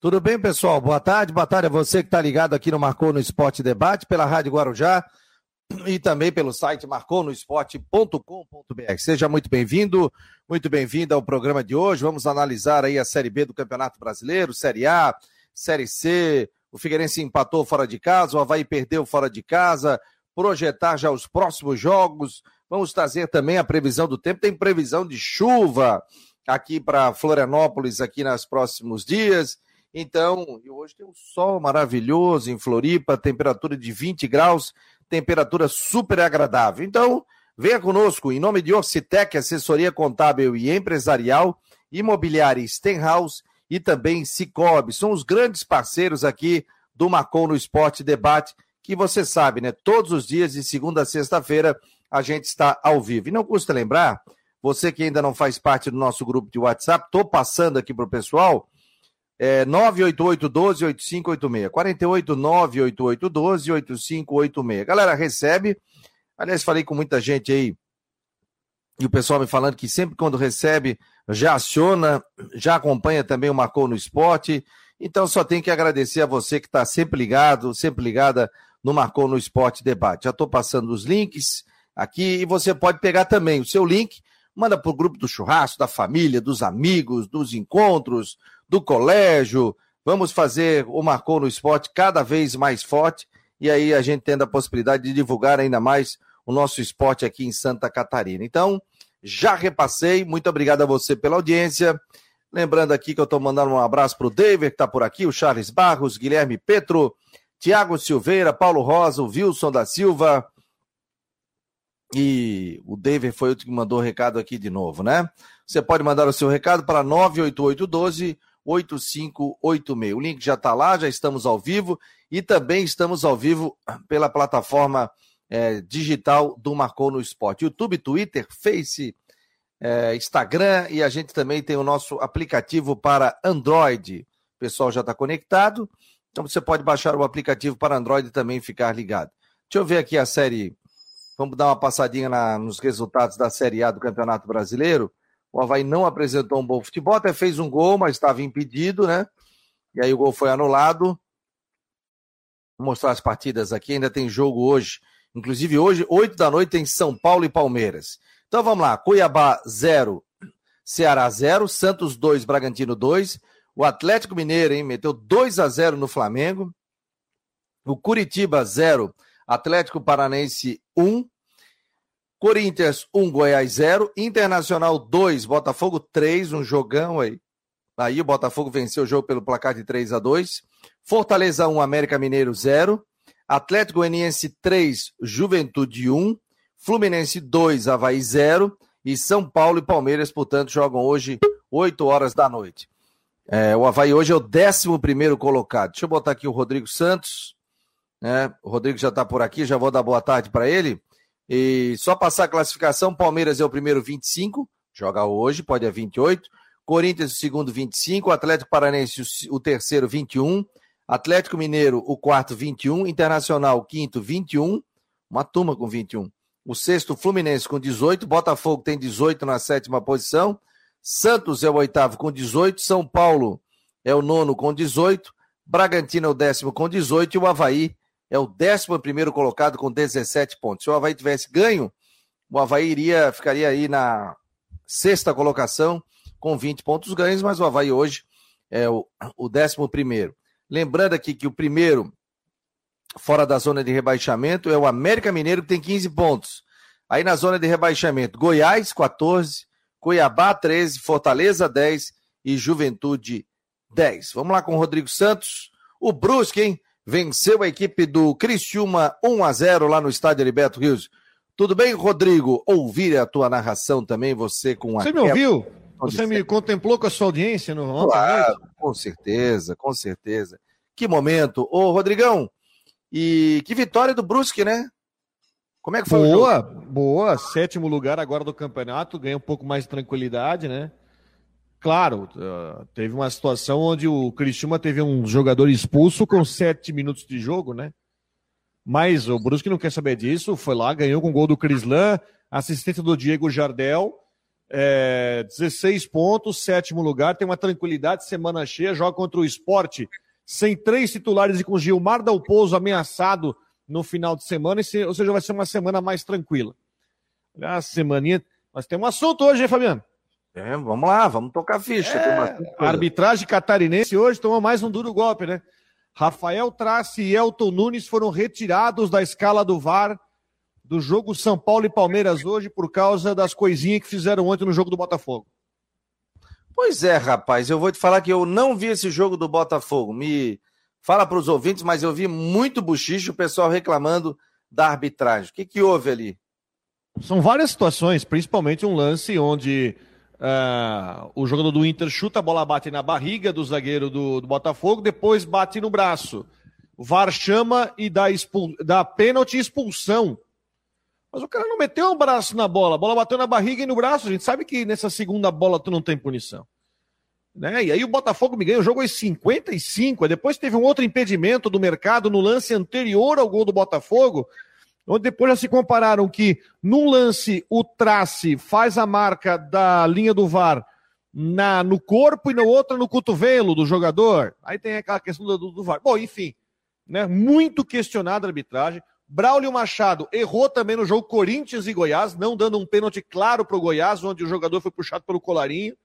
Tudo bem, pessoal? Boa tarde. Boa tarde a você que está ligado aqui no Marcou no Esporte Debate, pela Rádio Guarujá e também pelo site marconosport.com.br. Seja muito bem-vindo, muito bem-vindo ao programa de hoje. Vamos analisar aí a Série B do Campeonato Brasileiro, Série A, Série C. O Figueirense empatou fora de casa, o Havaí perdeu fora de casa. Projetar já os próximos jogos. Vamos trazer também a previsão do tempo. Tem previsão de chuva aqui para Florianópolis aqui nos próximos dias. Então, e hoje tem um sol maravilhoso em Floripa, temperatura de 20 graus, temperatura super agradável. Então, venha conosco em nome de Orcitec, assessoria contábil e empresarial, imobiliária Stenhouse e também Cicobi. São os grandes parceiros aqui do Macon no Esporte Debate, que você sabe, né? Todos os dias, de segunda a sexta-feira, a gente está ao vivo. E não custa lembrar, você que ainda não faz parte do nosso grupo de WhatsApp, estou passando aqui para o pessoal é 988-12-8586. 489-8812-8586. Galera, recebe. Aliás, falei com muita gente aí. E o pessoal me falando que sempre quando recebe, já aciona, já acompanha também o Marcou no Esporte. Então só tem que agradecer a você que está sempre ligado, sempre ligada no Marcou no Esporte Debate. Já estou passando os links aqui e você pode pegar também o seu link, manda para o grupo do churrasco, da família, dos amigos, dos encontros, do colégio. Vamos fazer o Marcou no Esporte cada vez mais forte e aí a gente tendo a possibilidade de divulgar ainda mais o nosso esporte aqui em Santa Catarina. Então, já repassei. Muito obrigado a você pela audiência. Lembrando aqui que eu estou mandando um abraço para o David, que está por aqui, o Charles Barros, Guilherme Petro, Tiago Silveira, Paulo Rosa, o Wilson da Silva. E o David foi o que mandou o recado aqui de novo, né? Você pode mandar o seu recado para 98812 8586. O link já está lá, já estamos ao vivo e também estamos ao vivo pela plataforma é, digital do Marcou no Esporte. YouTube, Twitter, Face, é, Instagram e a gente também tem o nosso aplicativo para Android. O pessoal já está conectado, então você pode baixar o aplicativo para Android e também ficar ligado. Deixa eu ver aqui a série. Vamos dar uma passadinha na, nos resultados da Série A do Campeonato Brasileiro. O Havaí não apresentou um bom futebol, até fez um gol, mas estava impedido, né? E aí o gol foi anulado. Vou mostrar as partidas aqui, ainda tem jogo hoje. Inclusive hoje, 8 da noite, tem São Paulo e Palmeiras. Então vamos lá, Cuiabá 0, Ceará 0, Santos 2, Bragantino 2. O Atlético Mineiro, hein, meteu 2 a 0 no Flamengo. O Curitiba 0, Atlético Paranense 1. Corinthians 1, Goiás 0. Internacional 2, Botafogo 3, um jogão aí. Aí o Botafogo venceu o jogo pelo placar de 3 a 2. Fortaleza 1, América Mineiro 0. Atlético Goianiense 3, Juventude 1. Fluminense 2, Havaí 0. E São Paulo e Palmeiras, portanto, jogam hoje 8 horas da noite. É, o Havaí hoje é o 11 colocado. Deixa eu botar aqui o Rodrigo Santos. Né? O Rodrigo já está por aqui, já vou dar boa tarde para ele. E só passar a classificação, Palmeiras é o primeiro 25, joga hoje, pode é 28. Corinthians o segundo 25, Atlético Paranense o terceiro 21, Atlético Mineiro o quarto 21, Internacional o quinto 21, uma turma com 21. O sexto Fluminense com 18, Botafogo tem 18 na sétima posição, Santos é o oitavo com 18, São Paulo é o nono com 18, Bragantino é o décimo com 18 e o Havaí é o 11 colocado com 17 pontos. Se o Havaí tivesse ganho, o Havaí iria, ficaria aí na sexta colocação com 20 pontos ganhos, mas o Havaí hoje é o, o 11. Lembrando aqui que o primeiro, fora da zona de rebaixamento, é o América Mineiro, que tem 15 pontos. Aí na zona de rebaixamento, Goiás, 14, Cuiabá, 13, Fortaleza, 10 e Juventude, 10. Vamos lá com o Rodrigo Santos. O Brusque, hein? Venceu a equipe do Criciúma 1 a 0 lá no estádio Heriberto Rios. Tudo bem, Rodrigo? Ouvir a tua narração também, você com a. Você me ouviu? Você me contemplou com a sua audiência no ontem claro, Com certeza, com certeza. Que momento. Ô, Rodrigão, e que vitória do Brusque, né? Como é que foi boa, Boa, sétimo lugar agora do campeonato, ganha um pouco mais de tranquilidade, né? Claro, uh, teve uma situação onde o Criciúma teve um jogador expulso com sete minutos de jogo, né? Mas o Brusque não quer saber disso, foi lá, ganhou com o gol do Crislan, assistência do Diego Jardel, é, 16 pontos, sétimo lugar, tem uma tranquilidade, semana cheia, joga contra o esporte, sem três titulares e com Gilmar Dalpozo ameaçado no final de semana, ou seja, vai ser uma semana mais tranquila. A semaninha. Mas tem um assunto hoje, hein, Fabiano? É, vamos lá, vamos tocar ficha. É, a arbitragem catarinense hoje tomou mais um duro golpe, né? Rafael Trace e Elton Nunes foram retirados da escala do VAR do jogo São Paulo e Palmeiras hoje por causa das coisinhas que fizeram ontem no jogo do Botafogo. Pois é, rapaz, eu vou te falar que eu não vi esse jogo do Botafogo. Me fala para os ouvintes, mas eu vi muito buchicho, o pessoal reclamando da arbitragem. O que, que houve ali? São várias situações, principalmente um lance onde uh, o jogador do Inter chuta, a bola bate na barriga do zagueiro do, do Botafogo, depois bate no braço. VAR chama e dá, expul... dá pênalti e expulsão mas o cara não meteu o braço na bola, a bola bateu na barriga e no braço. A gente sabe que nessa segunda bola tu não tem punição. Né? E aí o Botafogo me ganha o jogo aos 55. Depois teve um outro impedimento do mercado no lance anterior ao gol do Botafogo, onde depois já se compararam que num lance o trace faz a marca da linha do VAR na, no corpo e no outro no cotovelo do jogador. Aí tem aquela questão do, do VAR. Bom, enfim, né? muito questionada a arbitragem. Braulio Machado errou também no jogo Corinthians e Goiás, não dando um pênalti claro para o Goiás, onde o jogador foi puxado pelo colarinho,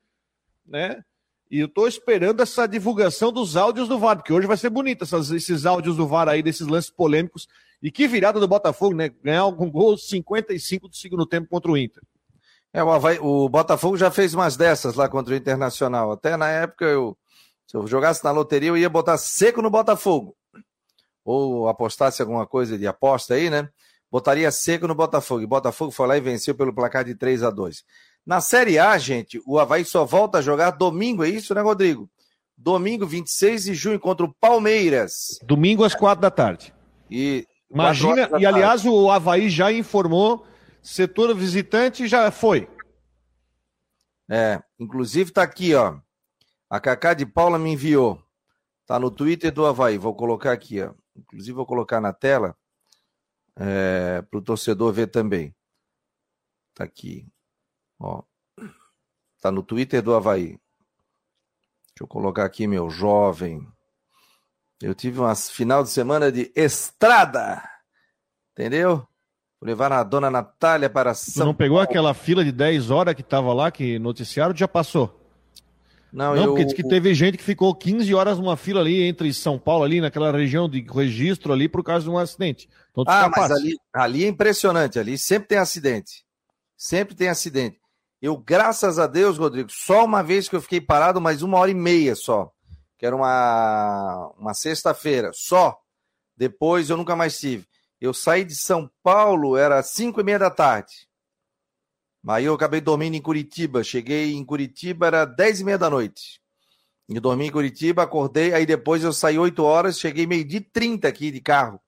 né? E eu estou esperando essa divulgação dos áudios do VAR, porque hoje vai ser bonito essas, esses áudios do VAR aí, desses lances polêmicos. E que virada do Botafogo, né? Ganhar algum gol 55 do segundo tempo contra o Inter. É, o, Havaí, o Botafogo já fez umas dessas lá contra o Internacional. Até na época, eu, se eu jogasse na loteria, eu ia botar seco no Botafogo ou apostasse alguma coisa de aposta aí, né? Botaria seco no Botafogo. E Botafogo foi lá e venceu pelo placar de 3 a 2 Na Série A, gente, o Havaí só volta a jogar domingo, é isso, né, Rodrigo? Domingo, 26 de junho, contra o Palmeiras. Domingo às 4 da tarde. E. Imagina, e aliás, o Havaí já informou, setor visitante já foi. É, inclusive tá aqui, ó. A Cacá de Paula me enviou. Tá no Twitter do Havaí. Vou colocar aqui, ó. Inclusive, vou colocar na tela é, para o torcedor ver também. Tá aqui. Ó. Tá no Twitter do Havaí. Deixa eu colocar aqui, meu jovem. Eu tive uma final de semana de estrada. Entendeu? Vou levar a dona Natália para São Você não pegou Paulo. aquela fila de 10 horas que estava lá, que noticiaram, já passou? Não, não eu... porque diz que teve gente que ficou 15 horas numa fila ali entre São Paulo, ali naquela região de registro ali, por causa de um acidente. Então, ah, mas ali, ali é impressionante, ali sempre tem acidente. Sempre tem acidente. Eu, graças a Deus, Rodrigo, só uma vez que eu fiquei parado, mais uma hora e meia só. Que era uma, uma sexta-feira, só. Depois eu nunca mais tive. Eu saí de São Paulo, era cinco e meia da tarde. Aí eu acabei dormindo em Curitiba. Cheguei em Curitiba, era 10 e meia da noite. Eu dormi em Curitiba, acordei, aí depois eu saí 8 horas, cheguei meio de 30 aqui de carro.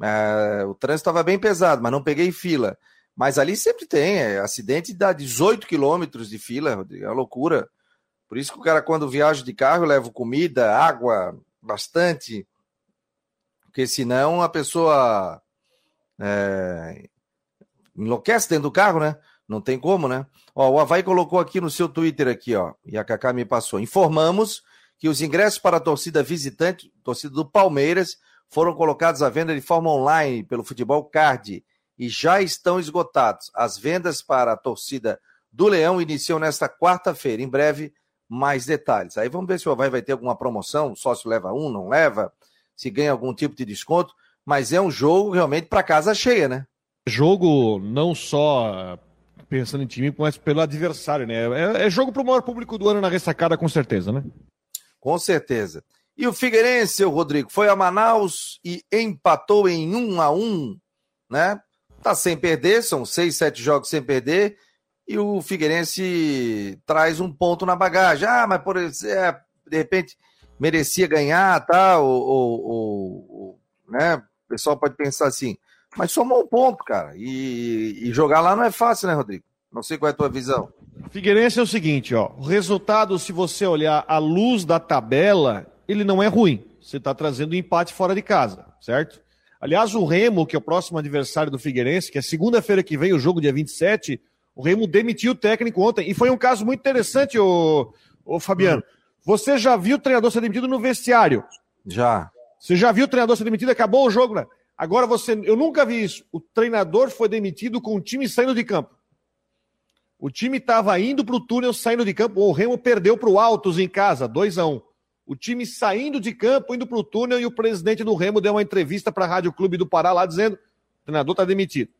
É, o trânsito estava bem pesado, mas não peguei fila. Mas ali sempre tem, é, acidente dá 18 quilômetros de fila, é loucura. Por isso que o cara, quando viaja de carro, leva comida, água, bastante. Porque senão a pessoa é, enlouquece dentro do carro, né? Não tem como, né? Ó, o Havaí colocou aqui no seu Twitter aqui, ó, e a Cacá me passou. Informamos que os ingressos para a torcida visitante, torcida do Palmeiras, foram colocados à venda de forma online pelo Futebol Card e já estão esgotados. As vendas para a torcida do Leão iniciam nesta quarta-feira. Em breve, mais detalhes. Aí vamos ver se o Havaí vai ter alguma promoção, o sócio leva um, não leva, se ganha algum tipo de desconto. Mas é um jogo realmente para casa cheia, né? Jogo não só pensando em time, mas pelo adversário, né? É, é jogo para o maior público do ano na ressacada, com certeza, né? Com certeza. E o Figueirense, o Rodrigo, foi a Manaus e empatou em um a um, né? Tá sem perder, são seis, sete jogos sem perder, e o Figueirense traz um ponto na bagagem. Ah, mas por é, de repente merecia ganhar, tá? Ou, né? O pessoal pode pensar assim, mas somou um ponto, cara. E, e, jogar lá não é fácil, né, Rodrigo? Não sei qual é a tua visão. Figueirense é o seguinte, ó. O resultado, se você olhar a luz da tabela, ele não é ruim. Você está trazendo um empate fora de casa, certo? Aliás, o Remo, que é o próximo adversário do Figueirense, que é segunda-feira que vem, o jogo dia 27, O Remo demitiu o técnico ontem. E foi um caso muito interessante, o, o Fabiano. Você já viu o treinador ser demitido no vestiário? Já. Você já viu o treinador ser demitido? Acabou o jogo, né? Agora você. Eu nunca vi isso. O treinador foi demitido com o time saindo de campo. O time estava indo para o túnel, saindo de campo. O Remo perdeu para o Altos em casa, 2 a 1 um. O time saindo de campo, indo para o túnel, e o presidente do Remo deu uma entrevista para a Rádio Clube do Pará lá dizendo: o treinador está demitido.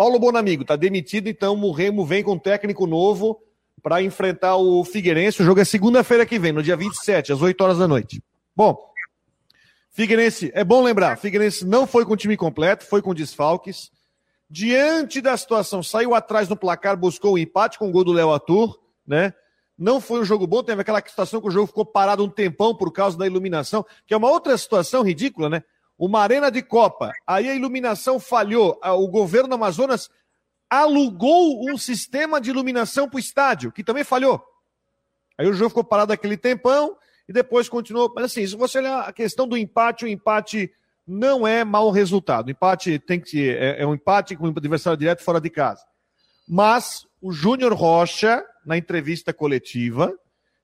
Paulo Bonamigo está demitido, então o Remo vem com um técnico novo para enfrentar o Figueirense. O jogo é segunda-feira que vem, no dia 27, às 8 horas da noite. Bom, Figueirense, é bom lembrar, Figueirense não foi com o time completo, foi com desfalques. Diante da situação, saiu atrás no placar, buscou o um empate com o gol do Léo Atur, né? Não foi um jogo bom, teve aquela situação que o jogo ficou parado um tempão por causa da iluminação, que é uma outra situação ridícula, né? Uma arena de Copa, aí a iluminação falhou, o governo Amazonas alugou um sistema de iluminação para o estádio, que também falhou. Aí o jogo ficou parado aquele tempão, e depois continuou. Mas assim, se você olhar a questão do empate, o empate não é mau resultado. O empate tem que é, é um empate com o adversário direto fora de casa. Mas o Júnior Rocha, na entrevista coletiva,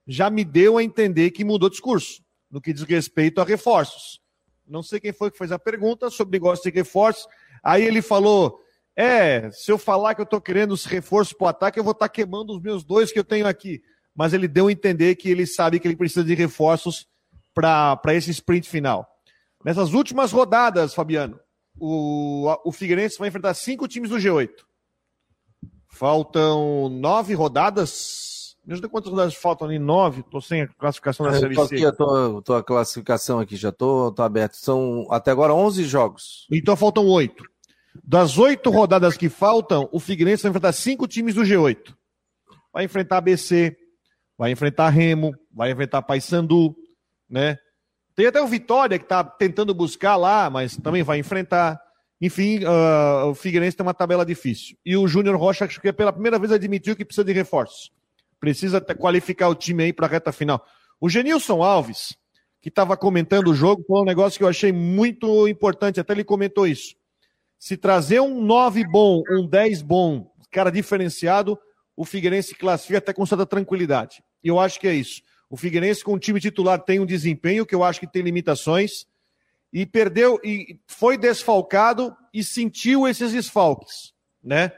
já me deu a entender que mudou discurso no que diz respeito a reforços. Não sei quem foi que fez a pergunta sobre negócio de reforços. Aí ele falou: é, se eu falar que eu estou querendo os reforços para o ataque, eu vou estar tá queimando os meus dois que eu tenho aqui mas ele deu a entender que ele sabe que ele precisa de reforços para esse sprint final. Nessas últimas rodadas, Fabiano, o, o Figueirense vai enfrentar cinco times do G8. Faltam nove rodadas. Me ajuda quantas rodadas faltam ali? Nove? Estou sem a classificação da Série C. Aqui, eu tô, tô a classificação aqui, já estou tô aberto. São até agora 11 jogos. Então faltam oito. Das oito rodadas que faltam, o Figueirense vai enfrentar cinco times do G8. Vai enfrentar ABC, vai enfrentar Remo, vai enfrentar Paysandu, né? Tem até o Vitória que está tentando buscar lá, mas também vai enfrentar. Enfim, uh, o Figueirense tem uma tabela difícil. E o Júnior Rocha, acho que pela primeira vez admitiu que precisa de reforços. Precisa qualificar o time aí para a reta final. O Genilson Alves, que estava comentando o jogo, foi um negócio que eu achei muito importante, até ele comentou isso. Se trazer um 9 bom, um 10 bom, cara diferenciado, o Figueirense classifica até com certa tranquilidade. E eu acho que é isso. O Figueirense com o time titular tem um desempenho que eu acho que tem limitações e perdeu e foi desfalcado e sentiu esses desfalques, né?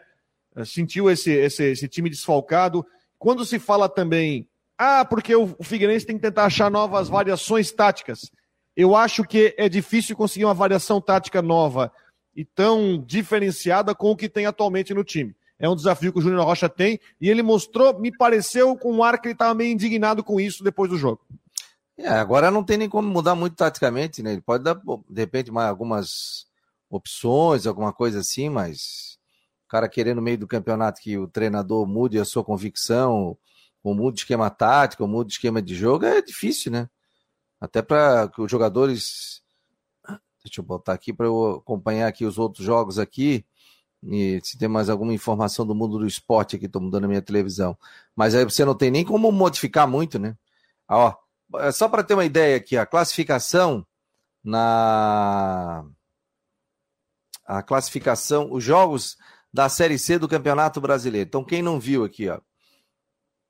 Sentiu esse, esse, esse time desfalcado. Quando se fala também, ah, porque o, Figueirense tem que tentar achar novas variações táticas. Eu acho que é difícil conseguir uma variação tática nova e tão diferenciada com o que tem atualmente no time. É um desafio que o Júnior Rocha tem e ele mostrou, me pareceu, com um ar que ele estava meio indignado com isso depois do jogo. É, agora não tem nem como mudar muito taticamente, né? Ele pode dar, de repente, mais algumas opções, alguma coisa assim, mas cara querendo no meio do campeonato que o treinador mude a sua convicção, ou mude esquema tático, ou mude esquema de jogo, é difícil, né? Até para que os jogadores. Deixa eu botar aqui para eu acompanhar aqui os outros jogos aqui. E se tem mais alguma informação do mundo do esporte aqui, estou mudando a minha televisão. Mas aí você não tem nem como modificar muito, né? Ó, é só para ter uma ideia aqui, a classificação na. A classificação, os jogos da Série C do Campeonato Brasileiro. Então, quem não viu aqui, ó,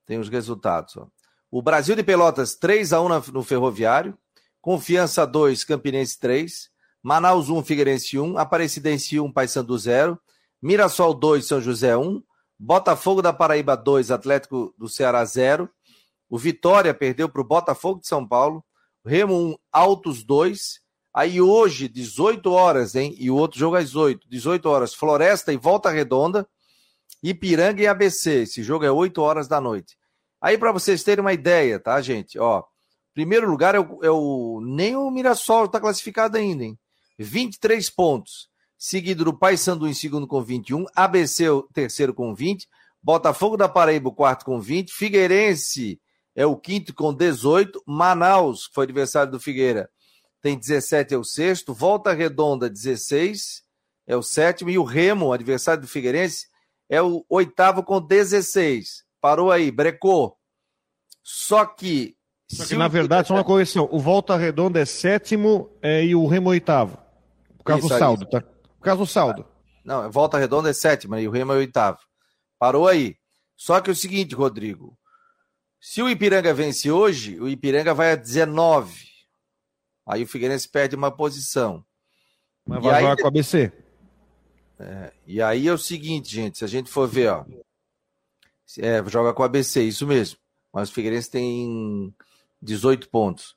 tem os resultados. Ó. O Brasil de Pelotas 3 a 1 no Ferroviário, Confiança 2, Campinense 3, Manaus 1, Figueirense 1, Aparecidense 1, Paysandu 0, Mirassol 2, São José 1, Botafogo da Paraíba 2, Atlético do Ceará 0, o Vitória perdeu para o Botafogo de São Paulo, Remo 1, Altos 2, aí hoje, 18 horas, hein? E o outro jogo às 8, 18 horas, Floresta e Volta Redonda, Ipiranga e ABC, esse jogo é 8 horas da noite. Aí para vocês terem uma ideia, tá, gente? Ó, primeiro lugar é o, é o nem o Mirassol está classificado ainda, hein? 23 pontos seguido do Paysandu em segundo com 21, ABC o terceiro com 20, Botafogo da Paraíba o quarto com 20, Figueirense é o quinto com 18, Manaus, que foi adversário do Figueira, tem 17, é o sexto, Volta Redonda 16, é o sétimo, e o Remo, adversário do Figueirense, é o oitavo com 16. Parou aí, brecou. Só que. Só que, na verdade, só uma correção: o Volta Redonda é sétimo é, e o Remo oitavo. Por causa Isso, do saldo, tá? Por causa do saldo. Não, Volta Redonda é sétima e o Remo é oitavo. Parou aí. Só que é o seguinte, Rodrigo. Se o Ipiranga vence hoje, o Ipiranga vai a 19. Aí o Figueirense perde uma posição. Mas vai jogar com a ABC. É, e aí é o seguinte, gente, se a gente for ver, ó. É, joga com a ABC, isso mesmo. Mas o Figueirense tem 18 pontos.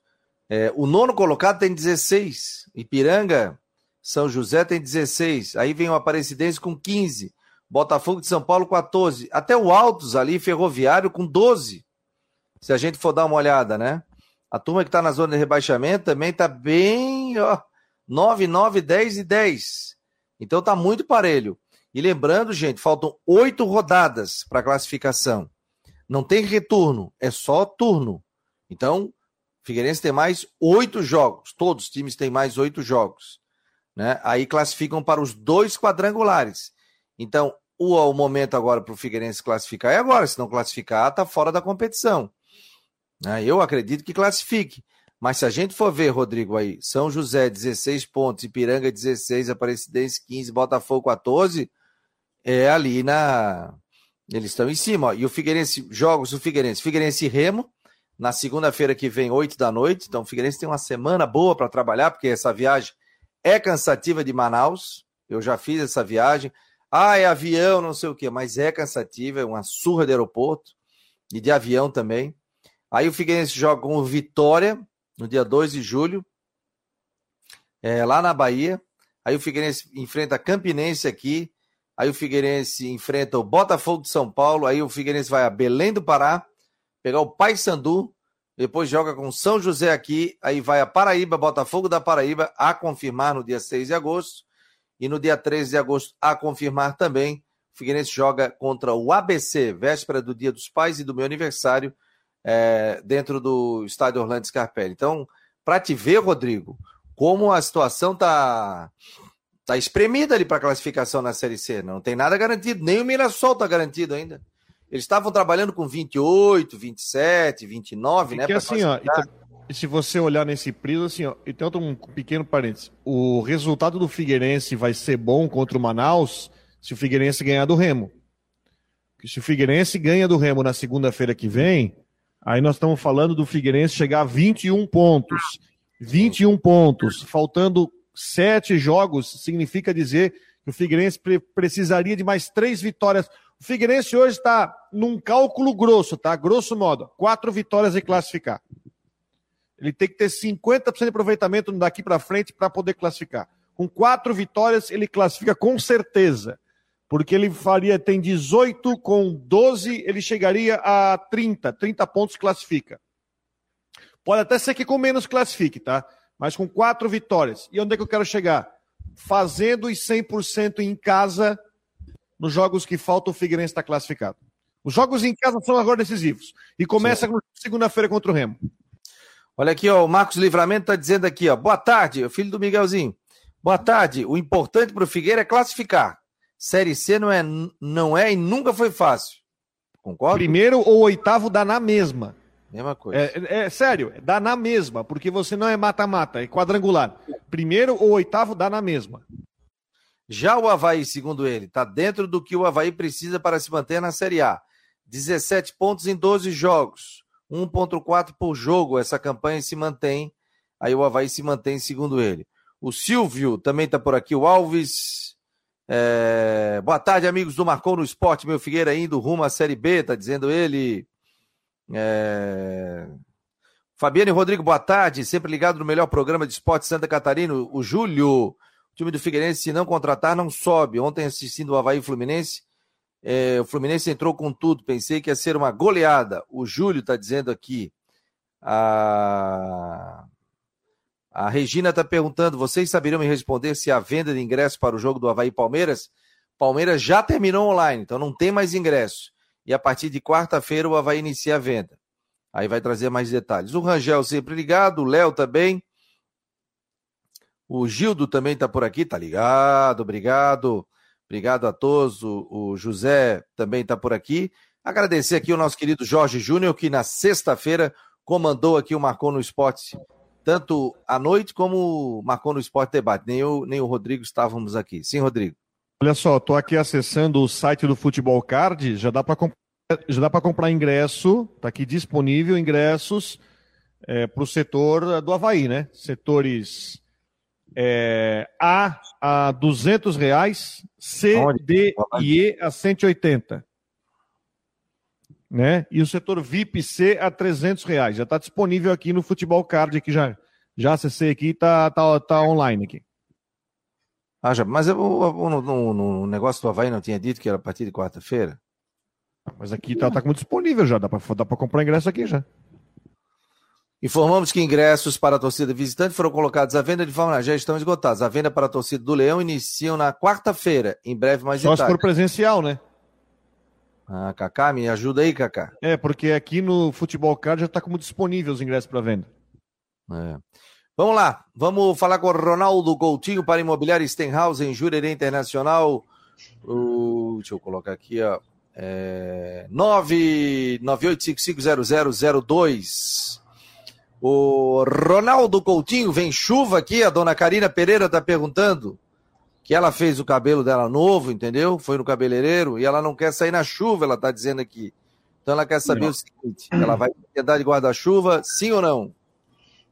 É, o nono colocado tem 16. Ipiranga, São José tem 16. Aí vem o Aparecidense com 15. Botafogo de São Paulo 14. Até o Altos ali, Ferroviário, com 12. Se a gente for dar uma olhada, né? A turma que está na zona de rebaixamento também está bem, ó, 9, 9, 10 e 10. Então está muito parelho. E lembrando, gente, faltam oito rodadas para classificação. Não tem retorno, é só turno. Então, Figueirense tem mais oito jogos. Todos os times têm mais oito jogos. Né? Aí classificam para os dois quadrangulares. Então, o, o momento agora para o Figueirense classificar é agora. Se não classificar, está fora da competição. Né? Eu acredito que classifique. Mas se a gente for ver, Rodrigo, aí, São José 16 pontos, Ipiranga 16, Aparecidense 15, Botafogo 14, é ali na. Eles estão em cima. Ó. E o Figueirense, jogos do Figueirense, Figueirense e Remo, na segunda-feira que vem, 8 da noite. Então o Figueirense tem uma semana boa para trabalhar, porque essa viagem é cansativa de Manaus. Eu já fiz essa viagem. Ah, é avião, não sei o quê, mas é cansativa, é uma surra de aeroporto e de avião também. Aí o Figueirense joga com o Vitória, no dia 2 de julho, é, lá na Bahia. Aí o Figueirense enfrenta a Campinense aqui. Aí o Figueirense enfrenta o Botafogo de São Paulo. Aí o Figueirense vai a Belém do Pará, pegar o Paysandu. Depois joga com São José aqui. Aí vai a Paraíba, Botafogo da Paraíba, a confirmar no dia 6 de agosto. E no dia 13 de agosto, a confirmar também. O Figueirense joga contra o ABC, véspera do Dia dos Pais e do meu aniversário é, dentro do estádio Orlando Scarpelli. Então, para te ver, Rodrigo, como a situação tá tá espremida ali para classificação na Série C. Não tem nada garantido, nem o Mirassol tá garantido ainda. Eles estavam trabalhando com 28, 27, 29, né? Porque assim, ó, e se você olhar nesse prisma, assim, ó, então um pequeno parênteses. O resultado do Figueirense vai ser bom contra o Manaus se o Figueirense ganhar do Remo. Porque se o Figueirense ganha do Remo na segunda-feira que vem, Aí nós estamos falando do Figueirense chegar a 21 pontos. 21 pontos. Faltando sete jogos, significa dizer que o Figueirense pre precisaria de mais três vitórias. O Figueirense hoje está num cálculo grosso, tá? Grosso modo, quatro vitórias e classificar. Ele tem que ter 50% de aproveitamento daqui para frente para poder classificar. Com quatro vitórias, ele classifica com certeza porque ele faria, tem 18 com 12, ele chegaria a 30, 30 pontos classifica. Pode até ser que com menos classifique, tá? Mas com quatro vitórias. E onde é que eu quero chegar? Fazendo os 100% em casa nos jogos que faltam, o Figueirense está classificado. Os jogos em casa são agora decisivos. E começa segunda-feira contra o Remo. Olha aqui, ó, o Marcos Livramento está dizendo aqui, ó. Boa tarde, filho do Miguelzinho. Boa tarde. O importante para o Figueira é classificar. Série C não é, não é e nunca foi fácil. Concorda? Primeiro ou oitavo dá na mesma. Mesma coisa. É, é, sério, dá na mesma, porque você não é mata-mata, é quadrangular. Primeiro ou oitavo dá na mesma. Já o Havaí, segundo ele, está dentro do que o Havaí precisa para se manter na Série A. 17 pontos em 12 jogos. 1,4 por jogo. Essa campanha se mantém. Aí o Havaí se mantém, segundo ele. O Silvio também está por aqui. O Alves é... Boa tarde, amigos do Marcou no Esporte. Meu Figueira indo rumo à Série B, tá dizendo ele. É... Fabiano e Rodrigo, boa tarde. Sempre ligado no melhor programa de esporte Santa Catarina. O Júlio, o time do Figueirense, se não contratar, não sobe. Ontem assistindo o Havaí Fluminense, é... o Fluminense entrou com tudo. Pensei que ia ser uma goleada. O Júlio tá dizendo aqui. A... A Regina está perguntando: vocês saberiam me responder se a venda de ingressos para o jogo do Havaí Palmeiras? Palmeiras já terminou online, então não tem mais ingresso. E a partir de quarta-feira o Havaí inicia a venda. Aí vai trazer mais detalhes. O Rangel sempre ligado, o Léo também. O Gildo também está por aqui, tá ligado, obrigado. Obrigado a todos. O, o José também está por aqui. Agradecer aqui o nosso querido Jorge Júnior, que na sexta-feira comandou aqui o Marcou no Esporte tanto à noite como marcou no Esporte Debate. Nem eu, nem o Rodrigo estávamos aqui. Sim, Rodrigo. Olha só, estou aqui acessando o site do Futebol Card, já dá para já dá para comprar ingresso, está aqui disponível ingressos é, para o setor do Havaí, né? Setores é, A a 200 reais, C, Onde? D e E a 180. Né? E o setor VIP C a 300 reais. Já está disponível aqui no Futebol Card, que já, já acessei aqui, está tá, tá online aqui. Ah, já, mas no, no, no, negócio do Havaí não tinha dito que era a partir de quarta-feira? Mas aqui tá, tá como disponível já, dá para comprar ingresso aqui já. Informamos que ingressos para a torcida visitante foram colocados à venda de forma já estão esgotados. A venda para a torcida do Leão iniciam na quarta-feira, em breve mais Só se for presencial, né? Ah, Kaká, me ajuda aí, Kaká. É, porque aqui no Futebol Card já está como disponível os ingressos para venda. É. Vamos lá, vamos falar com o Ronaldo Coutinho para Imobiliária Stenhouse em Jurerê Internacional. Uh, deixa eu colocar aqui, ó. É, 998550002. O Ronaldo Coutinho, vem chuva aqui, a dona Karina Pereira está perguntando que ela fez o cabelo dela novo, entendeu? Foi no cabeleireiro e ela não quer sair na chuva, ela está dizendo aqui. Então ela quer saber não. o seguinte: ela vai andar de guarda-chuva, sim ou não?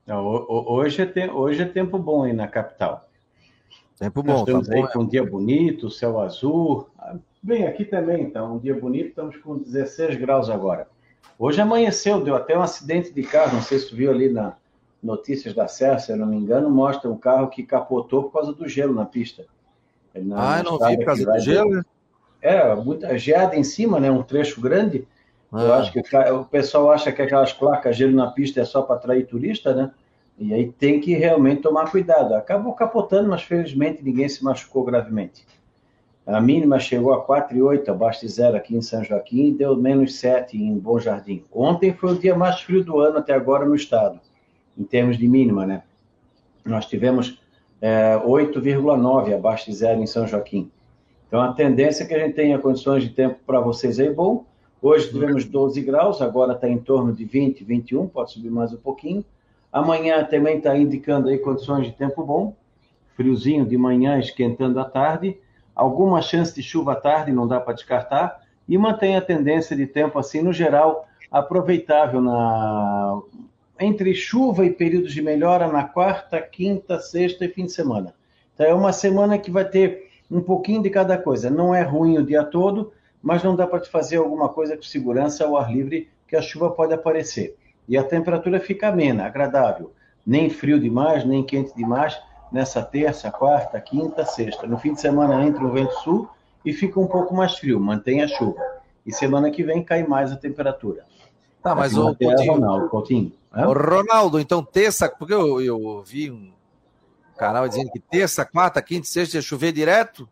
não hoje, é te, hoje é tempo bom aí na capital. Tempo bom, Nós estamos tá aí bom, com um dia bonito, céu azul. Bem, aqui também, então, um dia bonito, estamos com 16 graus agora. Hoje amanheceu, deu até um acidente de carro, não sei se tu viu ali na notícias da Serra, se eu não me engano, mostra um carro que capotou por causa do gelo na pista. Na, ah, não vi por causa do gelo? É, muita geada em cima, né? Um trecho grande. Ah. Eu acho que o pessoal acha que aquelas placas gelo na pista é só para atrair turista, né? E aí tem que realmente tomar cuidado. Acabou capotando, mas felizmente ninguém se machucou gravemente. A mínima chegou a 4,8 abaixo de zero aqui em São Joaquim e deu menos 7 em Bom Jardim. Ontem foi o dia mais frio do ano até agora no estado, em termos de mínima, né? Nós tivemos é, 8,9 abaixo de zero em São Joaquim. Então a tendência é que a gente tenha condições de tempo para vocês aí bom. Hoje tivemos 12 graus, agora está em torno de 20, 21, pode subir mais um pouquinho. Amanhã também está indicando aí condições de tempo bom, friozinho de manhã, esquentando à tarde alguma chance de chuva à tarde, não dá para descartar, e mantém a tendência de tempo assim, no geral, aproveitável na entre chuva e períodos de melhora na quarta, quinta, sexta e fim de semana. Então é uma semana que vai ter um pouquinho de cada coisa. Não é ruim o dia todo, mas não dá para te fazer alguma coisa com segurança ao ar livre, que a chuva pode aparecer. E a temperatura fica amena, agradável. Nem frio demais, nem quente demais, nessa terça, quarta, quinta, sexta. No fim de semana entra o vento sul e fica um pouco mais frio, mantém a chuva. E semana que vem cai mais a temperatura. Tá, mas o Coutinho, Ronaldo, Coutinho. O Ronaldo, então terça, porque eu, eu vi um canal dizendo que terça, quarta, quinta, sexta ia chover direto?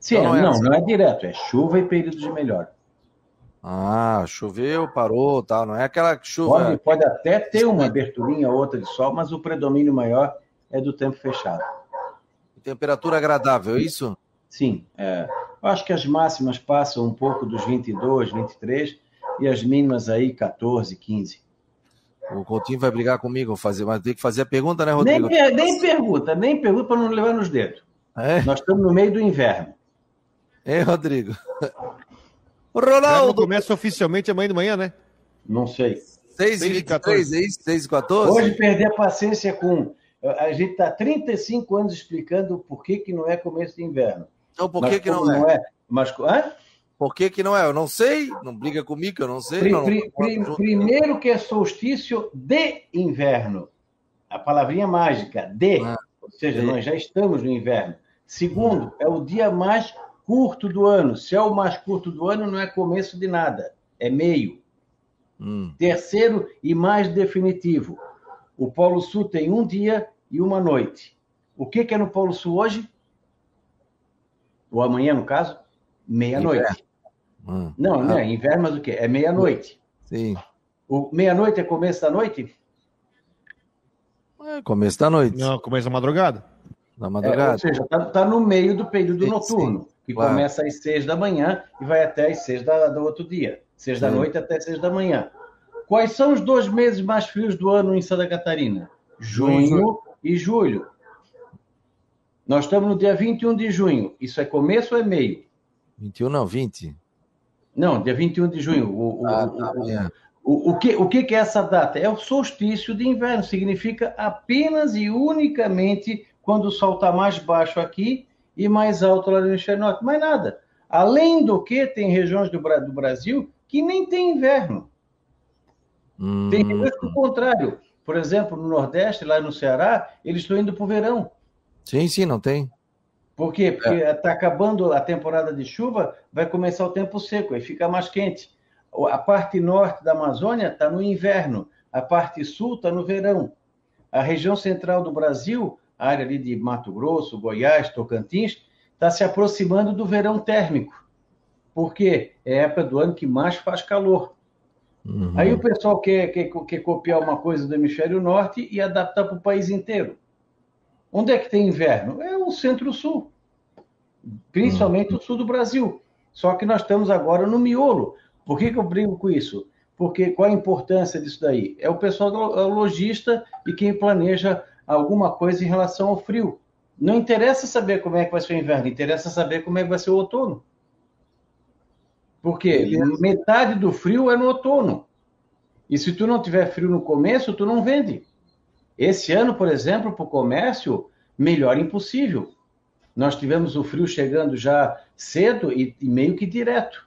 Sim, então, não, é, assim. não é direto, é chuva e período de melhor. Ah, choveu, parou, tal, não é aquela chuva. Pode, pode até ter uma aberturinha ou outra de sol, mas o predomínio maior é do tempo fechado. Temperatura agradável, é isso? Sim. É. Eu acho que as máximas passam um pouco dos 22, 23 e as mínimas aí 14, 15. O Coutinho vai brigar comigo, fazer, mas tem que fazer a pergunta, né, Rodrigo? Nem, nem pergunta, nem pergunta para não levar nos dedos. É? Nós estamos no meio do inverno. É, Rodrigo? O Ronaldo! começa oficialmente amanhã de manhã, né? Não sei. 6 e 23, é isso? 6 e 14? Hoje perder a paciência com a gente está 35 anos explicando por que, que não é começo de inverno. Então, por que, que não, é? não é? Mas, hã? Por que, que não é? Eu não sei, não briga comigo, eu não sei. Pri, não, pri, pri, primeiro que é solstício de inverno. A palavrinha mágica, de. Ah, ou seja, de. nós já estamos no inverno. Segundo, é o dia mais curto do ano. Se é o mais curto do ano, não é começo de nada, é meio. Hum. Terceiro e mais definitivo, o Polo Sul tem um dia e uma noite. O que, que é no Polo Sul hoje? Ou amanhã, no caso? Meia-noite. Hum. Não, não é ah. inverno, mas o quê? É meia-noite. Sim. O meia-noite é começo da noite? É começo da noite. Não, começo da madrugada. Da madrugada. É, ou seja, está tá no meio do período sim, noturno, sim, que claro. começa às seis da manhã e vai até às seis da, do outro dia. Seis sim. da noite até seis da manhã. Quais são os dois meses mais frios do ano em Santa Catarina? Junho e julho. Nós estamos no dia 21 de junho. Isso é começo ou é meio? 21 não, 20. Não, dia 21 de junho. O, o, ah, tá, o, é. o, o, que, o que é essa data? É o solstício de inverno. Significa apenas e unicamente quando o sol está mais baixo aqui e mais alto lá no hemisfério norte. Mais nada. Além do que, tem regiões do, do Brasil que nem tem inverno. Hum. Tem regiões do contrário. Por exemplo, no Nordeste, lá no Ceará, eles estão indo para o verão. Sim, sim, não tem. Por quê? Porque está é. acabando a temporada de chuva, vai começar o tempo seco, aí fica mais quente. A parte norte da Amazônia está no inverno, a parte sul está no verão. A região central do Brasil, a área ali de Mato Grosso, Goiás, Tocantins, está se aproximando do verão térmico. Porque é a época do ano que mais faz calor. Uhum. Aí o pessoal quer, quer, quer copiar uma coisa do hemisfério norte e adaptar para o país inteiro. Onde é que tem inverno? É o centro-sul, principalmente o sul do Brasil. Só que nós estamos agora no miolo. Por que, que eu brigo com isso? Porque qual a importância disso daí? É o pessoal do é lojista e quem planeja alguma coisa em relação ao frio. Não interessa saber como é que vai ser o inverno, interessa saber como é que vai ser o outono. Porque metade do frio é no outono. E se tu não tiver frio no começo, tu não vende. Esse ano, por exemplo, para o comércio, melhor impossível. Nós tivemos o frio chegando já cedo e, e, meio que direto.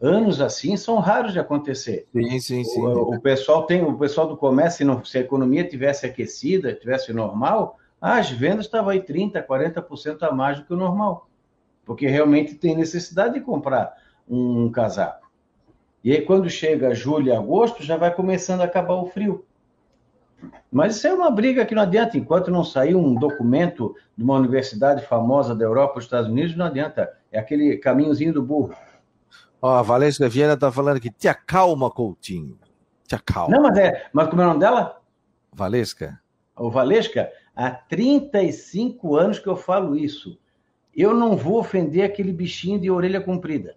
Anos assim são raros de acontecer. Sim, sim, sim. O, o pessoal tem, o pessoal do comércio, se, não, se a economia tivesse aquecida, tivesse normal, as vendas estavam aí 30%, 40% a mais do que o normal. Porque realmente tem necessidade de comprar um casaco. E aí, quando chega julho e agosto, já vai começando a acabar o frio. Mas isso é uma briga que não adianta. Enquanto não sair um documento de uma universidade famosa da Europa ou Estados Unidos, não adianta. É aquele caminhozinho do burro. Ó, a Valesca Viana está falando que te acalma, Coutinho. Te acalma. Não, mas é. Mas como é o nome dela? Valesca. O Valesca, há 35 anos que eu falo isso. Eu não vou ofender aquele bichinho de orelha comprida.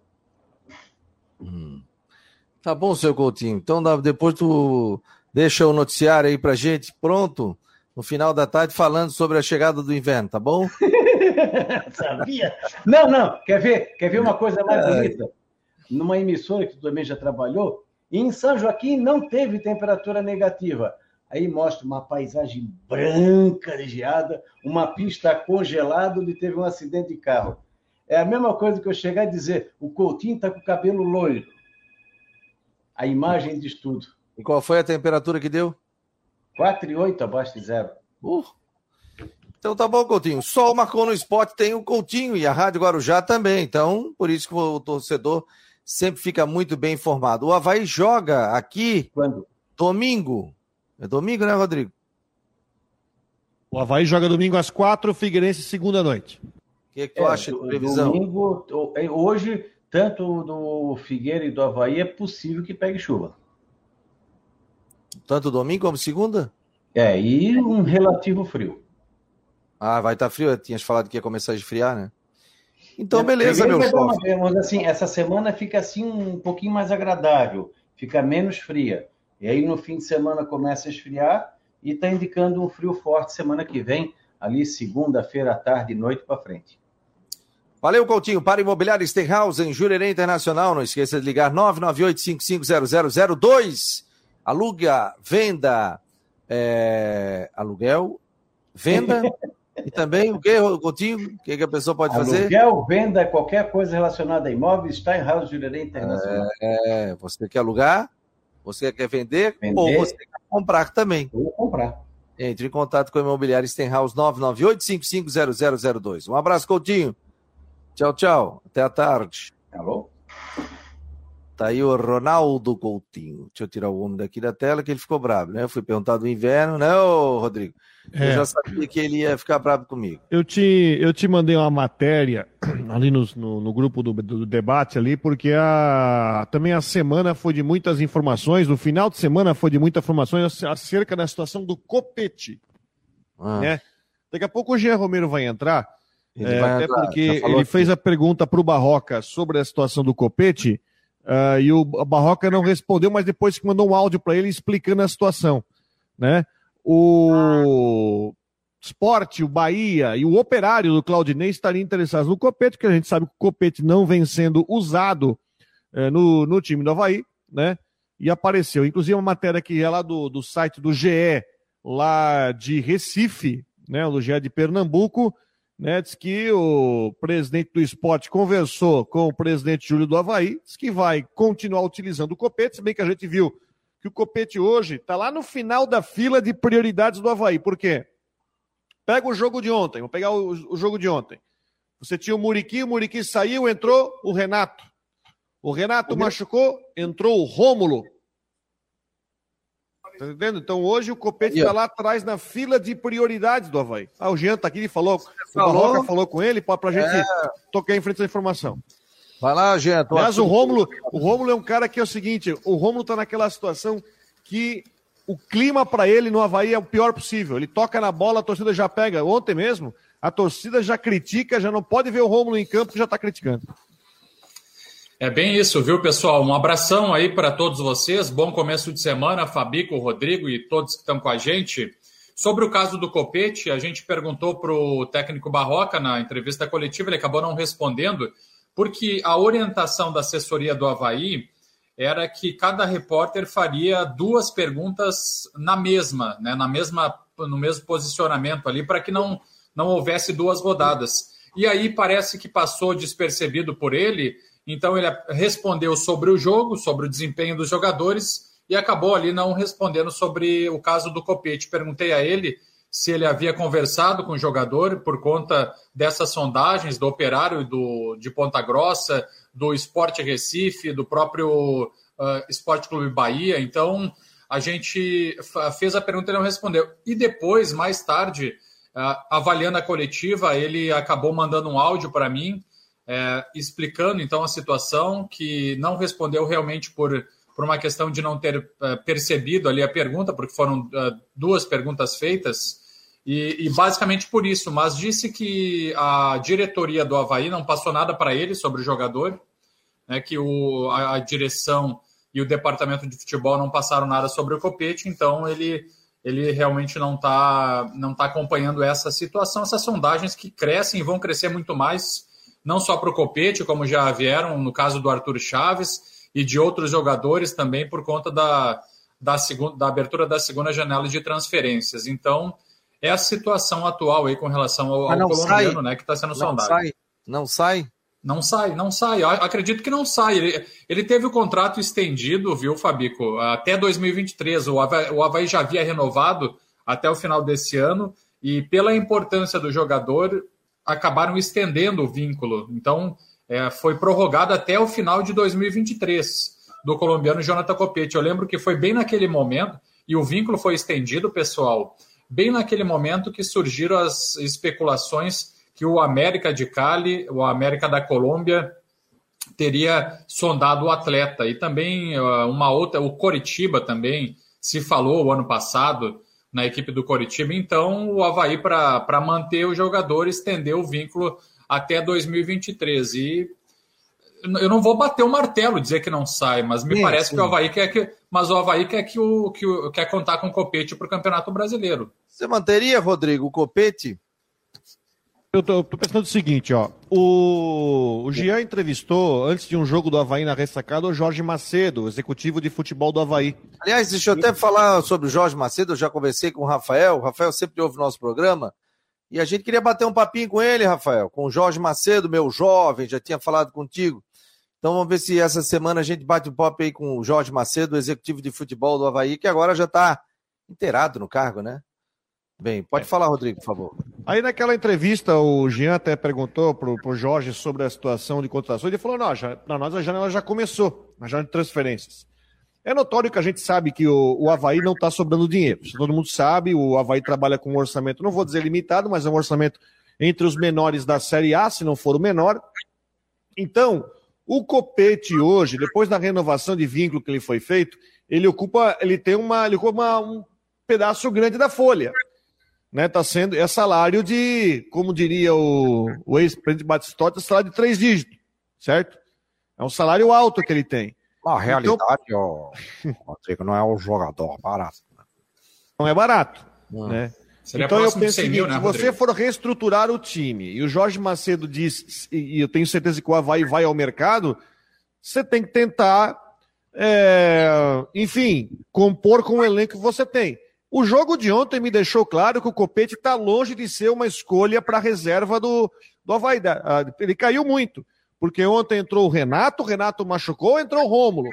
Hum. Tá bom, seu Coutinho. Então depois tu deixa o noticiário aí pra gente pronto no final da tarde falando sobre a chegada do inverno, tá bom? Sabia? Não, não. Quer ver? Quer ver uma coisa mais bonita? Numa emissora que tu também já trabalhou, em São Joaquim não teve temperatura negativa. Aí mostra uma paisagem branca de geada, uma pista congelada onde teve um acidente de carro. É a mesma coisa que eu chegar a dizer, o Coutinho está com o cabelo loiro. A imagem diz tudo. E qual foi a temperatura que deu? 4,8 abaixo de zero. Uh. Então tá bom, Coutinho. Só o Marcou no Esporte tem o Coutinho e a Rádio Guarujá também. Então, por isso que o torcedor sempre fica muito bem informado. O Havaí joga aqui. Quando? Domingo. É domingo, né, Rodrigo? O Havaí joga domingo às quatro, o Figueirense segunda noite. O que, que tu é, acha de previsão? Domingo, hoje, tanto do Figueira e do Havaí, é possível que pegue chuva. Tanto domingo como segunda? É, e um relativo frio. Ah, vai estar tá frio? Tinhas falado que ia começar a esfriar, né? Então, é, beleza, meu chove. Mas assim, essa semana fica assim um pouquinho mais agradável, fica menos fria. E aí no fim de semana começa a esfriar e está indicando um frio forte semana que vem, ali segunda-feira à tarde e noite para frente. Valeu, Coutinho. Para Imobiliário Stenhouse, em Jurerê Internacional. Não esqueça de ligar 998 550002 aluga, venda, é, aluguel, venda e também o que, Coutinho? O que, que a pessoa pode aluguel, fazer? Aluguel, venda, qualquer coisa relacionada a imóveis, está em House Jurerê Internacional. É, você quer alugar, você quer vender, vender, ou você quer comprar também. Ou comprar. Entre em contato com o Imobiliário Stenhouse 998-550002. Um abraço, Coutinho. Tchau, tchau. Até a tarde. Alô? Tá aí o Ronaldo Coutinho. Deixa eu tirar o homem daqui da tela, que ele ficou bravo, né? Eu fui perguntar do inverno, né, ô Rodrigo? É. Eu já sabia que ele ia ficar bravo comigo. Eu te, eu te mandei uma matéria ali no, no, no grupo do, do, debate ali, porque a, também a semana foi de muitas informações, no final de semana foi de muitas informações acerca da situação do Copete. Ah. Né? Daqui a pouco o Jean Romero vai entrar, é, vai até entrar, porque ele fez a pergunta para o Barroca sobre a situação do Copete. Uh, e o Barroca não respondeu, mas depois mandou um áudio para ele explicando a situação. Né? O... Esporte, o Bahia e o Operário do Claudinei estariam interessados no Copete, porque a gente sabe que o Copete não vem sendo usado é, no, no time do Havaí, né? E apareceu, inclusive, uma matéria que é lá do, do site do GE, lá de Recife, né? O GE de Pernambuco, né? Diz que o presidente do esporte conversou com o presidente Júlio do Havaí, diz que vai continuar utilizando o Copete, se bem que a gente viu que o Copete hoje está lá no final da fila de prioridades do Havaí. Por quê? Pega o jogo de ontem, vou pegar o, o jogo de ontem. Você tinha o Muriqui, o Muriqui saiu, entrou o Renato. O Renato o machucou, entrou o Rômulo. Tá entendendo? Então hoje o Copete está lá atrás na fila de prioridades do Havaí. Ah, o Jean tá aqui, ele falou, o Coloca falou com ele, para a gente é... tocar em frente essa informação. Vai lá, Jean. Mas o Rômulo, o Rômulo é um cara que é o seguinte, o Rômulo tá naquela situação que o clima para ele no Havaí é o pior possível. Ele toca na bola, a torcida já pega. Ontem mesmo, a torcida já critica, já não pode ver o Rômulo em campo, já está criticando. É bem isso, viu, pessoal? Um abração aí para todos vocês. Bom começo de semana, Fabico, Rodrigo e todos que estão com a gente. Sobre o caso do Copete, a gente perguntou para o técnico Barroca na entrevista coletiva, ele acabou não respondendo, porque a orientação da assessoria do Havaí era que cada repórter faria duas perguntas na mesma, né, na mesma, no mesmo posicionamento ali, para que não, não houvesse duas rodadas. E aí parece que passou despercebido por ele, então ele respondeu sobre o jogo, sobre o desempenho dos jogadores e acabou ali não respondendo sobre o caso do Copete. Perguntei a ele se ele havia conversado com o jogador por conta dessas sondagens do Operário do, de Ponta Grossa, do Esporte Recife, do próprio uh, Esporte Clube Bahia. Então, a gente fez a pergunta e não respondeu. E depois, mais tarde, uh, avaliando a coletiva, ele acabou mandando um áudio para mim, uh, explicando então a situação, que não respondeu realmente por, por uma questão de não ter eh, percebido ali a pergunta, porque foram duas perguntas feitas. E, e, basicamente por isso, mas disse que a diretoria do Havaí não passou nada para ele sobre o jogador, né, que o, a, a, direção e o departamento de futebol não passaram nada sobre o Copete, então ele, ele realmente não está não tá acompanhando essa situação, essas sondagens que crescem e vão crescer muito mais, não só para o Copete, como já vieram no caso do Arthur Chaves e de outros jogadores também por conta da, da, segunda, da abertura da segunda janela de transferências. Então, é a situação atual aí com relação ao, ao colombiano, sai. né, que está sendo não sondado. Sai. Não sai? Não sai, não sai. Eu acredito que não sai. Ele, ele teve o contrato estendido, viu, Fabico? Até 2023. O Havaí, o Havaí já havia renovado até o final desse ano e, pela importância do jogador, acabaram estendendo o vínculo. Então, é, foi prorrogado até o final de 2023 do colombiano Jonathan Copete. Eu lembro que foi bem naquele momento, e o vínculo foi estendido, pessoal, bem naquele momento que surgiram as especulações que o América de Cali, o América da Colômbia, teria sondado o atleta. E também uh, uma outra, o Coritiba também se falou o ano passado na equipe do Coritiba. Então, o Havaí, para manter o jogador, estendeu o vínculo até 2023. E eu não vou bater o martelo dizer que não sai, mas me sim, parece sim. que o Havaí quer que. Mas o Havaí quer que o, que o, quer contar com o Copete para o Campeonato Brasileiro. Você manteria, Rodrigo, o Copete? Eu tô, tô, pensando o seguinte, ó. O, o Jean entrevistou, antes de um jogo do Havaí na ressacada, o Jorge Macedo, executivo de futebol do Havaí. Aliás, deixa eu até falar sobre o Jorge Macedo, eu já conversei com o Rafael. O Rafael sempre ouve o nosso programa. E a gente queria bater um papinho com ele, Rafael, com o Jorge Macedo, meu jovem, já tinha falado contigo. Então vamos ver se essa semana a gente bate um papo aí com o Jorge Macedo, executivo de futebol do Havaí, que agora já está inteirado no cargo, né? Bem, pode falar, Rodrigo, por favor. Aí naquela entrevista, o Jean até perguntou pro, pro Jorge sobre a situação de contratação. Ele falou: não, já, para nós a janela já começou, a janela de transferências. É notório que a gente sabe que o, o Havaí não está sobrando dinheiro. Isso todo mundo sabe, o Havaí trabalha com um orçamento, não vou dizer limitado, mas é um orçamento entre os menores da Série A, se não for o menor. Então, o Copete hoje, depois da renovação de vínculo que ele foi feito, ele ocupa, ele tem uma, ele ocupa uma, um pedaço grande da folha né, tá sendo, é salário de, como diria o, o ex-presidente Batistotti, é salário de três dígitos, certo? É um salário alto que ele tem. A realidade, então, ó, não é um jogador barato. Não é barato, hum. né? Seria então eu penso seguinte, mil, né, se você for reestruturar o time e o Jorge Macedo diz, e eu tenho certeza que o Havaí vai ao mercado, você tem que tentar, é, enfim, compor com o elenco que você tem. O jogo de ontem me deixou claro que o Copete está longe de ser uma escolha para a reserva do, do Havaí. Ele caiu muito, porque ontem entrou o Renato, o Renato machucou, entrou o Rômulo.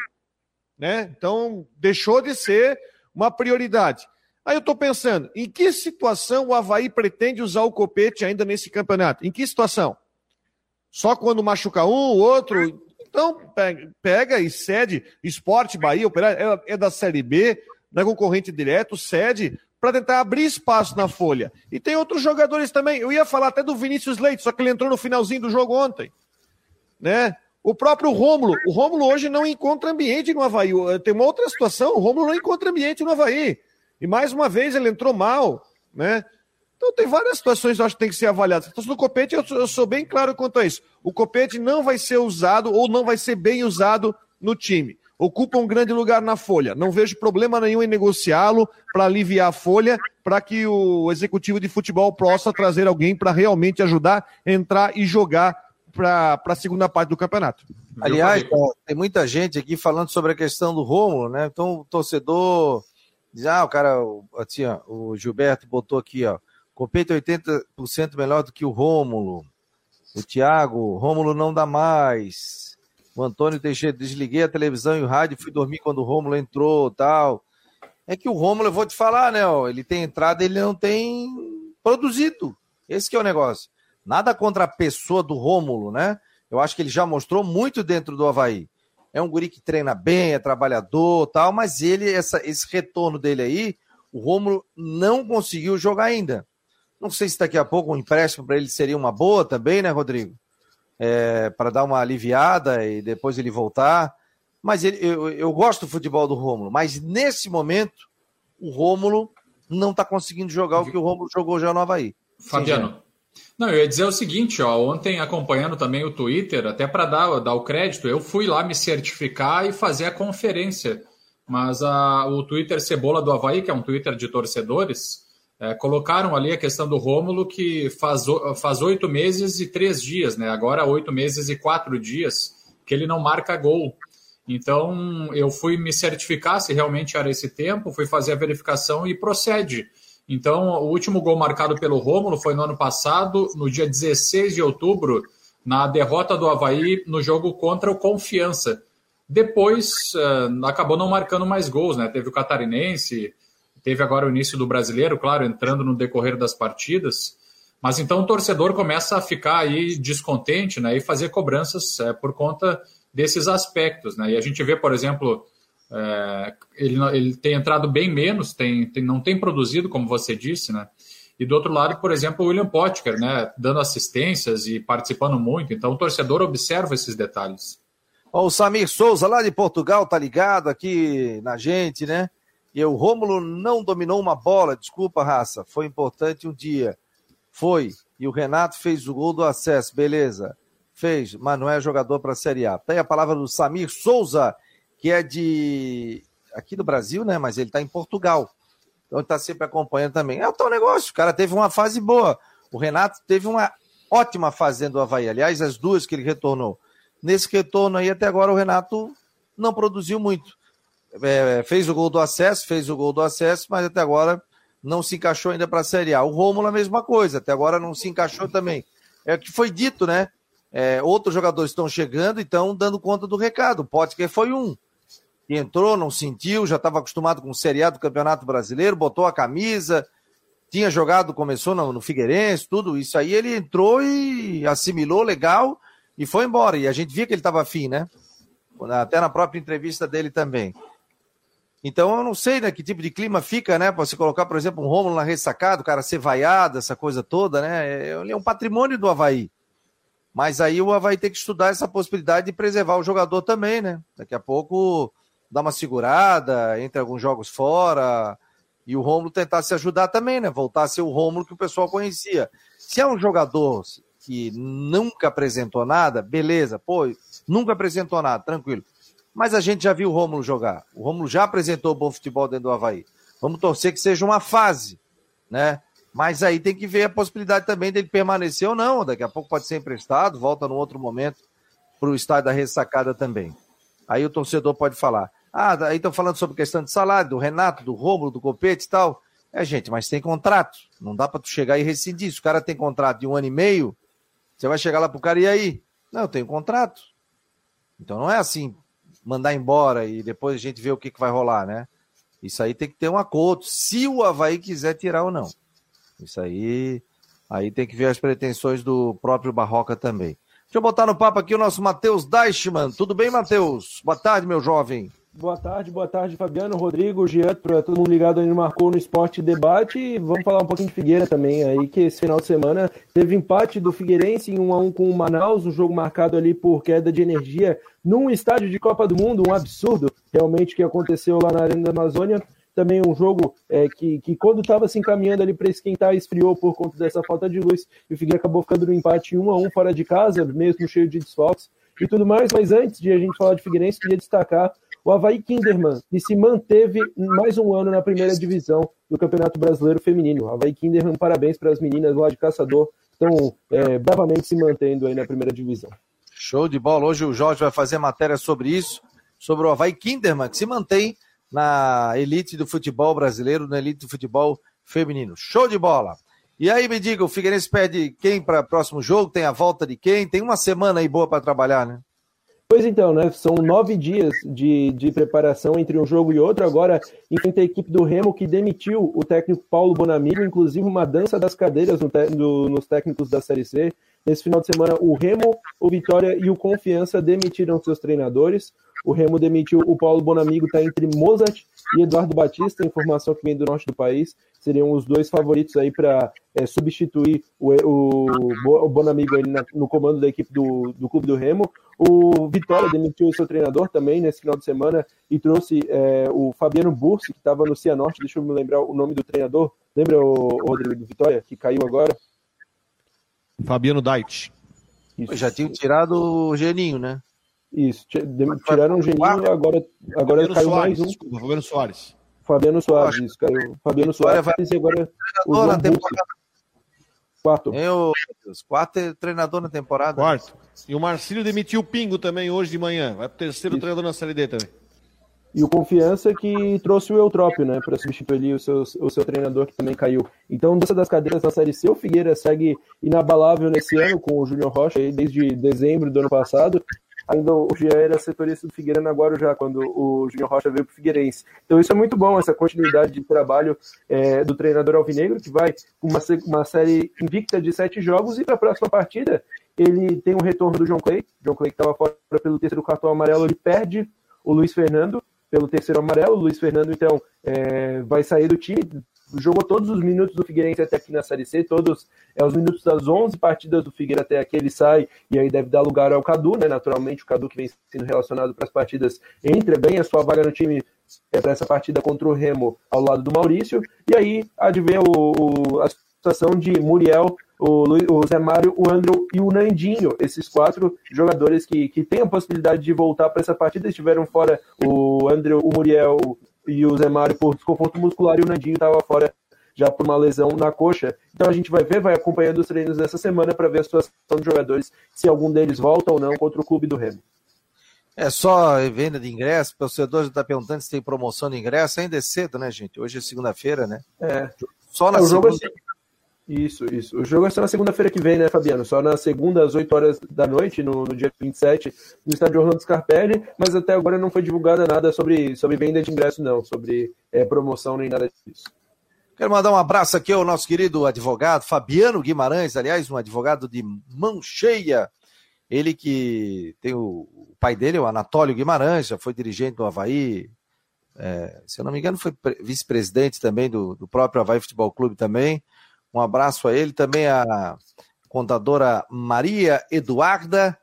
Né? Então, deixou de ser uma prioridade. Aí eu estou pensando, em que situação o Havaí pretende usar o Copete ainda nesse campeonato? Em que situação? Só quando machuca um, o outro? Então, pega e cede. Esporte Bahia, é, é da Série B, da concorrente direto, cede para tentar abrir espaço na folha. E tem outros jogadores também. Eu ia falar até do Vinícius Leite, só que ele entrou no finalzinho do jogo ontem. Né? O próprio Rômulo. O Rômulo hoje não encontra ambiente no Havaí. Tem uma outra situação, o Rômulo não encontra ambiente no Havaí. E mais uma vez ele entrou mal, né? Então tem várias situações que eu acho que tem que ser avaliadas. Situação do Copete, eu, eu sou bem claro quanto a isso. O Copete não vai ser usado ou não vai ser bem usado no time ocupa um grande lugar na folha. Não vejo problema nenhum em negociá-lo para aliviar a folha, para que o executivo de futebol possa trazer alguém para realmente ajudar, entrar e jogar para a segunda parte do campeonato. Aliás, tem muita gente aqui falando sobre a questão do Rômulo, né? Então o torcedor diz: ah, o cara, assim, ó, o Gilberto botou aqui, ó, Copete 80% melhor do que o Rômulo. O Thiago, Rômulo não dá mais. O Antônio Teixeira, desliguei a televisão e o rádio, fui dormir quando o Rômulo entrou tal. É que o Rômulo, eu vou te falar, né? Ó, ele tem entrada, ele não tem produzido. Esse que é o negócio. Nada contra a pessoa do Rômulo, né? Eu acho que ele já mostrou muito dentro do Havaí. É um guri que treina bem, é trabalhador tal, mas ele, essa, esse retorno dele aí, o Rômulo não conseguiu jogar ainda. Não sei se daqui a pouco um empréstimo para ele seria uma boa também, né, Rodrigo? É, para dar uma aliviada e depois ele voltar. Mas ele, eu, eu gosto do futebol do Rômulo, mas nesse momento o Rômulo não está conseguindo jogar o que o Rômulo jogou já no Havaí. Fabiano. Não, eu ia dizer o seguinte, ó, ontem acompanhando também o Twitter, até para dar, dar o crédito, eu fui lá me certificar e fazer a conferência. Mas a, o Twitter Cebola do Havaí, que é um Twitter de torcedores, é, colocaram ali a questão do Rômulo, que faz, faz oito meses e três dias, né? Agora oito meses e quatro dias, que ele não marca gol. Então eu fui me certificar se realmente era esse tempo, fui fazer a verificação e procede. Então, o último gol marcado pelo Rômulo foi no ano passado, no dia 16 de outubro, na derrota do Havaí no jogo contra o Confiança. Depois, uh, acabou não marcando mais gols, né? Teve o Catarinense, Teve agora o início do brasileiro, claro, entrando no decorrer das partidas. Mas então o torcedor começa a ficar aí descontente né, e fazer cobranças é, por conta desses aspectos. Né? E a gente vê, por exemplo, é, ele, ele tem entrado bem menos, tem, tem, não tem produzido, como você disse, né? E do outro lado, por exemplo, o William Potker, né, dando assistências e participando muito. Então o torcedor observa esses detalhes. o Samir Souza, lá de Portugal, tá ligado aqui na gente, né? E o Rômulo não dominou uma bola, desculpa, raça. Foi importante um dia. Foi. E o Renato fez o gol do acesso, beleza. Fez, mas não é jogador para a Série A. Tem a palavra do Samir Souza, que é de. aqui do Brasil, né? Mas ele está em Portugal. Então está sempre acompanhando também. É o tal negócio. O cara teve uma fase boa. O Renato teve uma ótima fase dentro do Havaí. Aliás, as duas que ele retornou. Nesse retorno aí, até agora, o Renato não produziu muito é, fez o gol do acesso, fez o gol do acesso, mas até agora não se encaixou ainda para a Série A. O Rômulo a mesma coisa, até agora não se encaixou também. É o que foi dito, né? É, outros jogadores estão chegando e estão dando conta do recado. O Potker foi um. Que entrou, não sentiu, já estava acostumado com o Série A do Campeonato Brasileiro, botou a camisa, tinha jogado, começou no, no Figueirense, tudo isso aí. Ele entrou e assimilou legal e foi embora. E a gente via que ele estava afim, né? Até na própria entrevista dele também. Então eu não sei, né, que tipo de clima fica, né, para você colocar, por exemplo, um Rômulo na ressacada, o cara ser vaiado, essa coisa toda, né, ele é um patrimônio do Havaí. Mas aí o Havaí tem que estudar essa possibilidade de preservar o jogador também, né, daqui a pouco dar uma segurada, entre alguns jogos fora, e o Rômulo tentar se ajudar também, né, voltar a ser o Rômulo que o pessoal conhecia. Se é um jogador que nunca apresentou nada, beleza, pô, nunca apresentou nada, tranquilo mas a gente já viu o Rômulo jogar. O Rômulo já apresentou bom futebol dentro do Havaí. Vamos torcer que seja uma fase, né? Mas aí tem que ver a possibilidade também dele permanecer ou não. Daqui a pouco pode ser emprestado, volta num outro momento para o estádio da ressacada também. Aí o torcedor pode falar: ah, aí estão falando sobre questão de salário, do Renato, do Rômulo, do Copete e tal. É, gente, mas tem contrato. Não dá para tu chegar e rescindir. Se o cara tem contrato de um ano e meio, você vai chegar lá pro cara e aí? Não, eu tenho contrato. Então não é assim, mandar embora e depois a gente vê o que, que vai rolar, né? Isso aí tem que ter um acordo, se o Havaí quiser tirar ou não. Isso aí, aí tem que ver as pretensões do próprio Barroca também. Deixa eu botar no papo aqui o nosso Matheus Deichmann. Tudo bem, Matheus? Boa tarde, meu jovem. Boa tarde, boa tarde, Fabiano, Rodrigo, Jean, para todo mundo ligado aí no Marcou no Esporte Debate. E vamos falar um pouquinho de Figueira também aí, que esse final de semana teve empate do Figueirense em 1 a 1 com o Manaus, um jogo marcado ali por queda de energia num estádio de Copa do Mundo, um absurdo realmente que aconteceu lá na Arena da Amazônia. Também um jogo é, que, que, quando estava se encaminhando ali para esquentar, esfriou por conta dessa falta de luz. E o Figueira acabou ficando no empate 1 a 1 fora de casa, mesmo cheio de desfalques e tudo mais. Mas antes de a gente falar de Figueirense, queria destacar o Havaí Kinderman, que se manteve mais um ano na primeira divisão do Campeonato Brasileiro Feminino. Havaí Kinderman, parabéns para as meninas lá de Caçador, estão é, bravamente se mantendo aí na primeira divisão. Show de bola. Hoje o Jorge vai fazer matéria sobre isso, sobre o Havaí Kinderman, que se mantém na elite do futebol brasileiro, na elite do futebol feminino. Show de bola. E aí, me diga, o Figueirense pede quem para o próximo jogo? Tem a volta de quem? Tem uma semana aí boa para trabalhar, né? Pois então, né? São nove dias de, de preparação entre um jogo e outro. Agora enfrenta a equipe do Remo que demitiu o técnico Paulo Bonamigo, inclusive uma dança das cadeiras no no, nos técnicos da Série C. Nesse final de semana, o Remo, o Vitória e o Confiança demitiram seus treinadores. O Remo demitiu o Paulo Bonamigo, está entre Mozart e Eduardo Batista, informação que vem do norte do país. Seriam os dois favoritos aí para é, substituir o, o, o Bonamigo aí na, no comando da equipe do, do Clube do Remo. O Vitória demitiu o seu treinador também nesse final de semana e trouxe é, o Fabiano Bursi, que estava no Cianorte. Deixa eu me lembrar o nome do treinador. Lembra o, o Rodrigo Vitória, que caiu agora? Fabiano Dait. Já tinha tirado o Geninho, né? Isso, tiraram o Geninho, agora, agora caiu Soares, mais um. Desculpa, Fabiano Soares. Fabiano Soares, isso, caiu. Fabiano Soares vai e agora o João Quarto. Eu, quarto é treinador na temporada. Quarto. E o Marcílio demitiu o Pingo também hoje de manhã. Vai pro terceiro isso. treinador na Série D também. E o Confiança que trouxe o Eutrópio, né, para substituir o seu, o seu treinador que também caiu. Então, dessa das cadeiras na Série C, o Figueira segue inabalável nesse ano com o Júnior Rocha, aí, desde dezembro do ano passado. Ainda o Jean era setorista do Figueira na Guarujá, quando o Júnior Rocha veio para o Figueirense. Então, isso é muito bom, essa continuidade de trabalho é, do treinador Alvinegro, que vai com uma, uma série invicta de sete jogos, e para a próxima partida, ele tem o retorno do John Clay. John Clay, que estava fora pelo terceiro cartão amarelo, ele perde o Luiz Fernando pelo terceiro amarelo. O Luiz Fernando, então, é, vai sair do time. Jogou todos os minutos do Figueirense até aqui na Série C, todos é, os minutos das 11 partidas do Figueira até aqui ele sai, e aí deve dar lugar ao Cadu, né? Naturalmente, o Cadu que vem sendo relacionado para as partidas entra bem a sua vaga no time é, para essa partida contra o Remo ao lado do Maurício, e aí advém o, o, a situação de Muriel o, o Zé Mário, o Andrew e o Nandinho, esses quatro jogadores que, que têm a possibilidade de voltar para essa partida, estiveram fora o Andrew, o Muriel e o Zé Mário por desconforto muscular e o Nandinho estava fora já por uma lesão na coxa. Então a gente vai ver, vai acompanhando os treinos dessa semana para ver a situação dos jogadores, se algum deles volta ou não contra o clube do Remo. É só venda de ingresso, o torcedor já está perguntando se tem promoção de ingresso, ainda é cedo, né, gente? Hoje é segunda-feira, né? É. Só na é, segunda... Jogo é isso, isso. O jogo é só na segunda-feira que vem, né, Fabiano? Só na segunda, às 8 horas da noite, no, no dia 27, no estádio Orlando Scarpelli, mas até agora não foi divulgada nada sobre, sobre venda de ingresso, não, sobre é, promoção nem nada disso. Quero mandar um abraço aqui ao nosso querido advogado Fabiano Guimarães, aliás, um advogado de mão cheia. Ele que tem o, o pai dele, o Anatólio Guimarães, já foi dirigente do Havaí, é, se eu não me engano, foi vice-presidente também do, do próprio Havaí Futebol Clube também. Um abraço a ele, também a contadora Maria Eduarda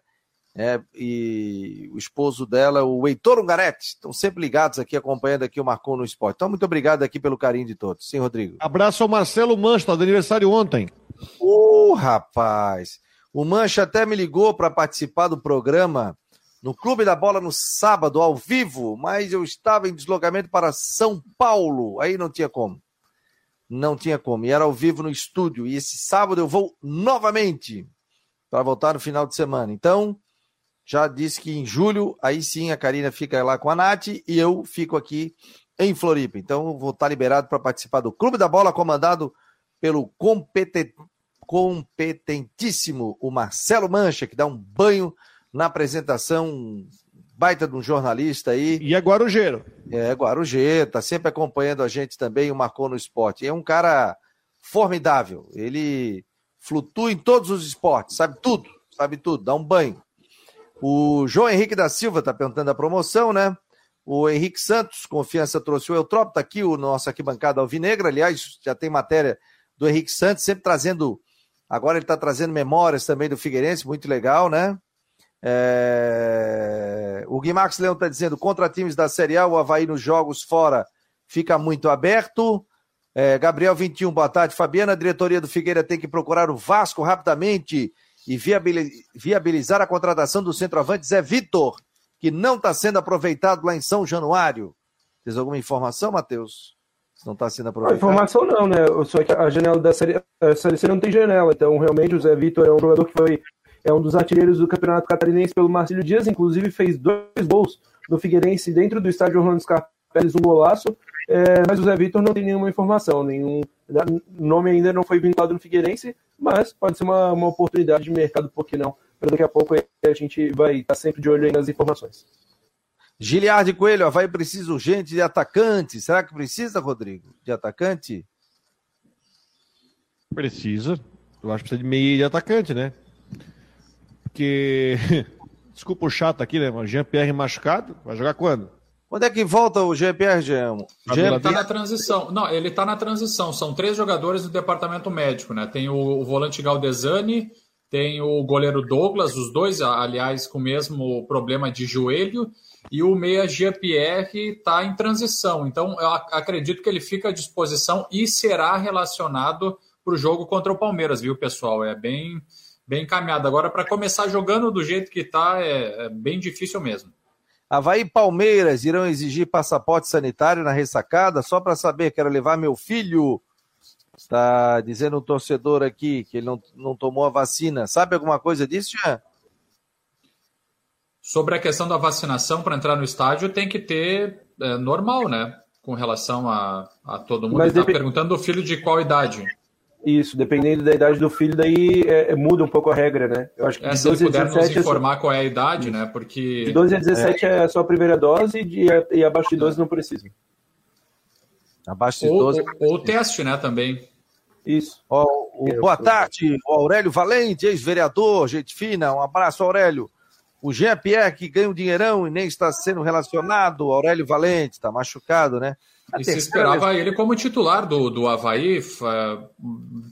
é, e o esposo dela, o Heitor Ungarete. Estão sempre ligados aqui, acompanhando aqui o Marcou no Esporte. Então, muito obrigado aqui pelo carinho de todos. Sim, Rodrigo. Abraço ao Marcelo Mancha, do aniversário ontem. Ô, oh, rapaz! O Mancha até me ligou para participar do programa no Clube da Bola no sábado, ao vivo, mas eu estava em deslocamento para São Paulo. Aí não tinha como. Não tinha como. E era ao vivo no estúdio. E esse sábado eu vou novamente para voltar no final de semana. Então, já disse que em julho, aí sim a Karina fica lá com a Nath e eu fico aqui em Floripa. Então, vou estar liberado para participar do Clube da Bola, comandado pelo competen... competentíssimo o Marcelo Mancha, que dá um banho na apresentação baita de um jornalista aí. E é Guarujeiro. É, Guarujeiro, tá sempre acompanhando a gente também, o Marcou no Esporte. É um cara formidável. Ele flutua em todos os esportes, sabe tudo, sabe tudo, dá um banho. O João Henrique da Silva tá perguntando a promoção, né? O Henrique Santos, confiança trouxe o Eutrópio, tá aqui o nosso bancada Alvinegra, aliás, já tem matéria do Henrique Santos, sempre trazendo, agora ele está trazendo memórias também do Figueirense, muito legal, né? É... O Guimarães Leão está dizendo: contra times da Série A, o Havaí nos jogos fora fica muito aberto. É, Gabriel 21, boa tarde. Fabiana, a diretoria do Figueira tem que procurar o Vasco rapidamente e viabilizar a contratação do centroavante Zé Vitor, que não está sendo aproveitado lá em São Januário. Tens alguma informação, Matheus? Não está sendo aproveitado? A informação não, né? Só que a janela da série, a série C não tem janela. Então, realmente, o Zé Vitor é um jogador que foi é um dos artilheiros do Campeonato Catarinense pelo Marcílio Dias, inclusive fez dois gols no Figueirense dentro do estádio Orlando Scarpelli, um golaço, é, mas o Zé Vitor não tem nenhuma informação, nenhum nome ainda não foi vinculado no Figueirense, mas pode ser uma, uma oportunidade de mercado, por que não? Para daqui a pouco a gente vai estar sempre de olho aí nas informações. Giliard Coelho, vai precisa urgente de atacante. Será que precisa, Rodrigo, de atacante? Precisa. Eu acho que precisa de meio de atacante, né? Porque. Desculpa o chato aqui, né? Jean-Pierre machucado, vai jogar quando? Quando é que volta o Jean-Pierre Jean? Jean ele tá na transição. Não, ele tá na transição. São três jogadores do departamento médico, né? Tem o, o volante Galdesani, tem o goleiro Douglas, os dois, aliás, com o mesmo problema de joelho, e o meia Jean-Pierre está em transição. Então, eu acredito que ele fica à disposição e será relacionado para o jogo contra o Palmeiras, viu, pessoal? É bem bem encaminhado. Agora, para começar jogando do jeito que está, é, é, bem difícil mesmo. Havaí e Palmeiras irão exigir passaporte sanitário na ressacada só para saber, quero levar meu filho. Está dizendo um torcedor aqui que ele não, não tomou a vacina. Sabe alguma coisa disso, Jean? Sobre a questão da vacinação para entrar no estádio, tem que ter é, normal, né? Com relação a, a todo mundo. Está dep... perguntando do filho de qual idade? Isso, dependendo da idade do filho, daí é, é muda um pouco a regra, né? Eu acho que é, de 12 se puder a 17 nos informar é só... qual é a idade, né? Porque. De 12 a 17 é, é só a primeira dose e, e abaixo de 12 não precisa. Abaixo de 12. Ou, o teste, né, também. Isso. Oh, oh, boa tarde, o Aurélio Valente, ex-vereador, gente fina. Um abraço, Aurélio. O Jean Pierre, que ganha um dinheirão e nem está sendo relacionado. Aurélio Valente, está machucado, né? E se esperava ele como titular do, do Havaí,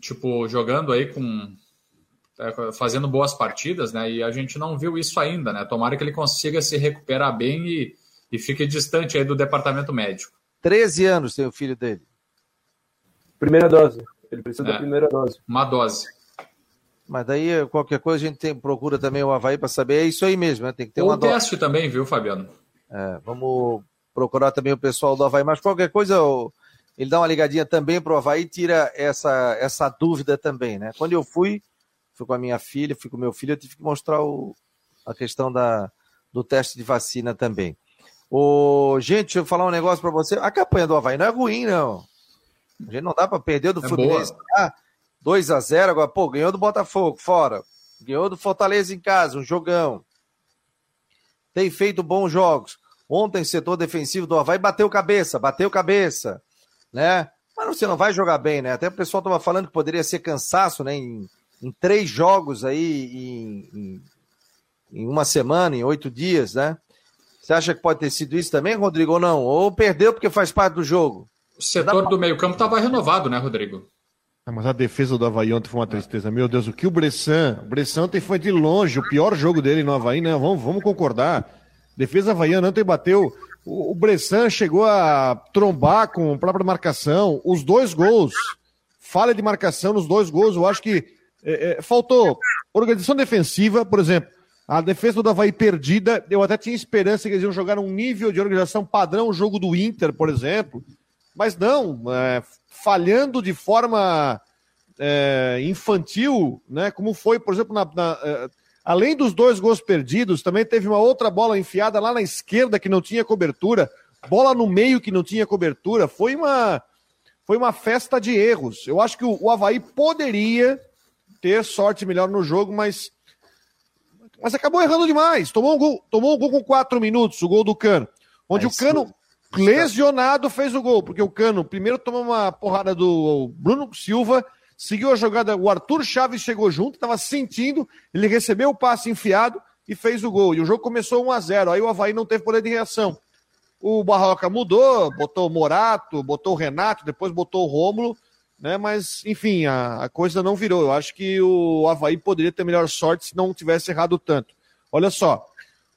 tipo, jogando aí com. É, fazendo boas partidas, né? E a gente não viu isso ainda, né? Tomara que ele consiga se recuperar bem e, e fique distante aí do departamento médico. 13 anos tem o filho dele. Primeira dose. Ele precisa é, da primeira dose. Uma dose. Mas daí, qualquer coisa, a gente tem, procura também o Havaí para saber. É isso aí mesmo, né? Tem que ter Ou uma teste dose. também, viu, Fabiano? É, vamos procurar também o pessoal do Havaí, mas qualquer coisa ele dá uma ligadinha também para o Havaí e tira essa, essa dúvida também, né? Quando eu fui, fui com a minha filha, fui com o meu filho, eu tive que mostrar o, a questão da, do teste de vacina também. O, gente, deixa eu falar um negócio para você. A campanha do Havaí não é ruim, não. A gente não dá para perder do é Fluminense. Ah, 2 a 0 agora, pô, ganhou do Botafogo, fora. Ganhou do Fortaleza em casa, um jogão. Tem feito bons jogos. Ontem, setor defensivo do Havaí bateu cabeça, bateu cabeça, né? Mas você não vai jogar bem, né? Até o pessoal estava falando que poderia ser cansaço, né? Em, em três jogos aí, em, em, em, uma semana, em oito dias, né? Você acha que pode ter sido isso também, Rodrigo, ou não? Ou perdeu porque faz parte do jogo? O setor do meio-campo estava renovado, né, Rodrigo? Ah, mas a defesa do Havaí ontem foi uma tristeza. Meu Deus, o que o Bressan? O Bressan ontem foi de longe o pior jogo dele no Havaí, né? Vamos, vamos concordar. Defesa havaiana ontem bateu. O, Bressan chegou a trombar com a própria marcação. Os dois gols, falha de marcação nos dois gols. Eu acho que é, é, faltou organização defensiva, por exemplo. A defesa do Havaí perdida, eu até tinha esperança que eles iam jogar um nível de organização padrão, o jogo do Inter, por exemplo. Mas não, é, falhando de forma é, infantil, né? Como foi, por exemplo, na, na é, além dos dois gols perdidos, também teve uma outra bola enfiada lá na esquerda que não tinha cobertura, bola no meio que não tinha cobertura. Foi uma foi uma festa de erros. Eu acho que o, o Havaí poderia ter sorte melhor no jogo, mas mas acabou errando demais. Tomou um gol, tomou um gol com quatro minutos, o gol do Cano. Onde mas, o Cano, lesionado, fez o gol, porque o Cano primeiro tomou uma porrada do Bruno Silva, seguiu a jogada, o Arthur Chaves chegou junto, estava sentindo, ele recebeu o passe enfiado e fez o gol. E o jogo começou 1 a 0 Aí o Havaí não teve poder de reação. O Barroca mudou, botou o Morato, botou o Renato, depois botou o Rômulo, né? Mas, enfim, a, a coisa não virou. Eu acho que o Havaí poderia ter melhor sorte se não tivesse errado tanto. Olha só,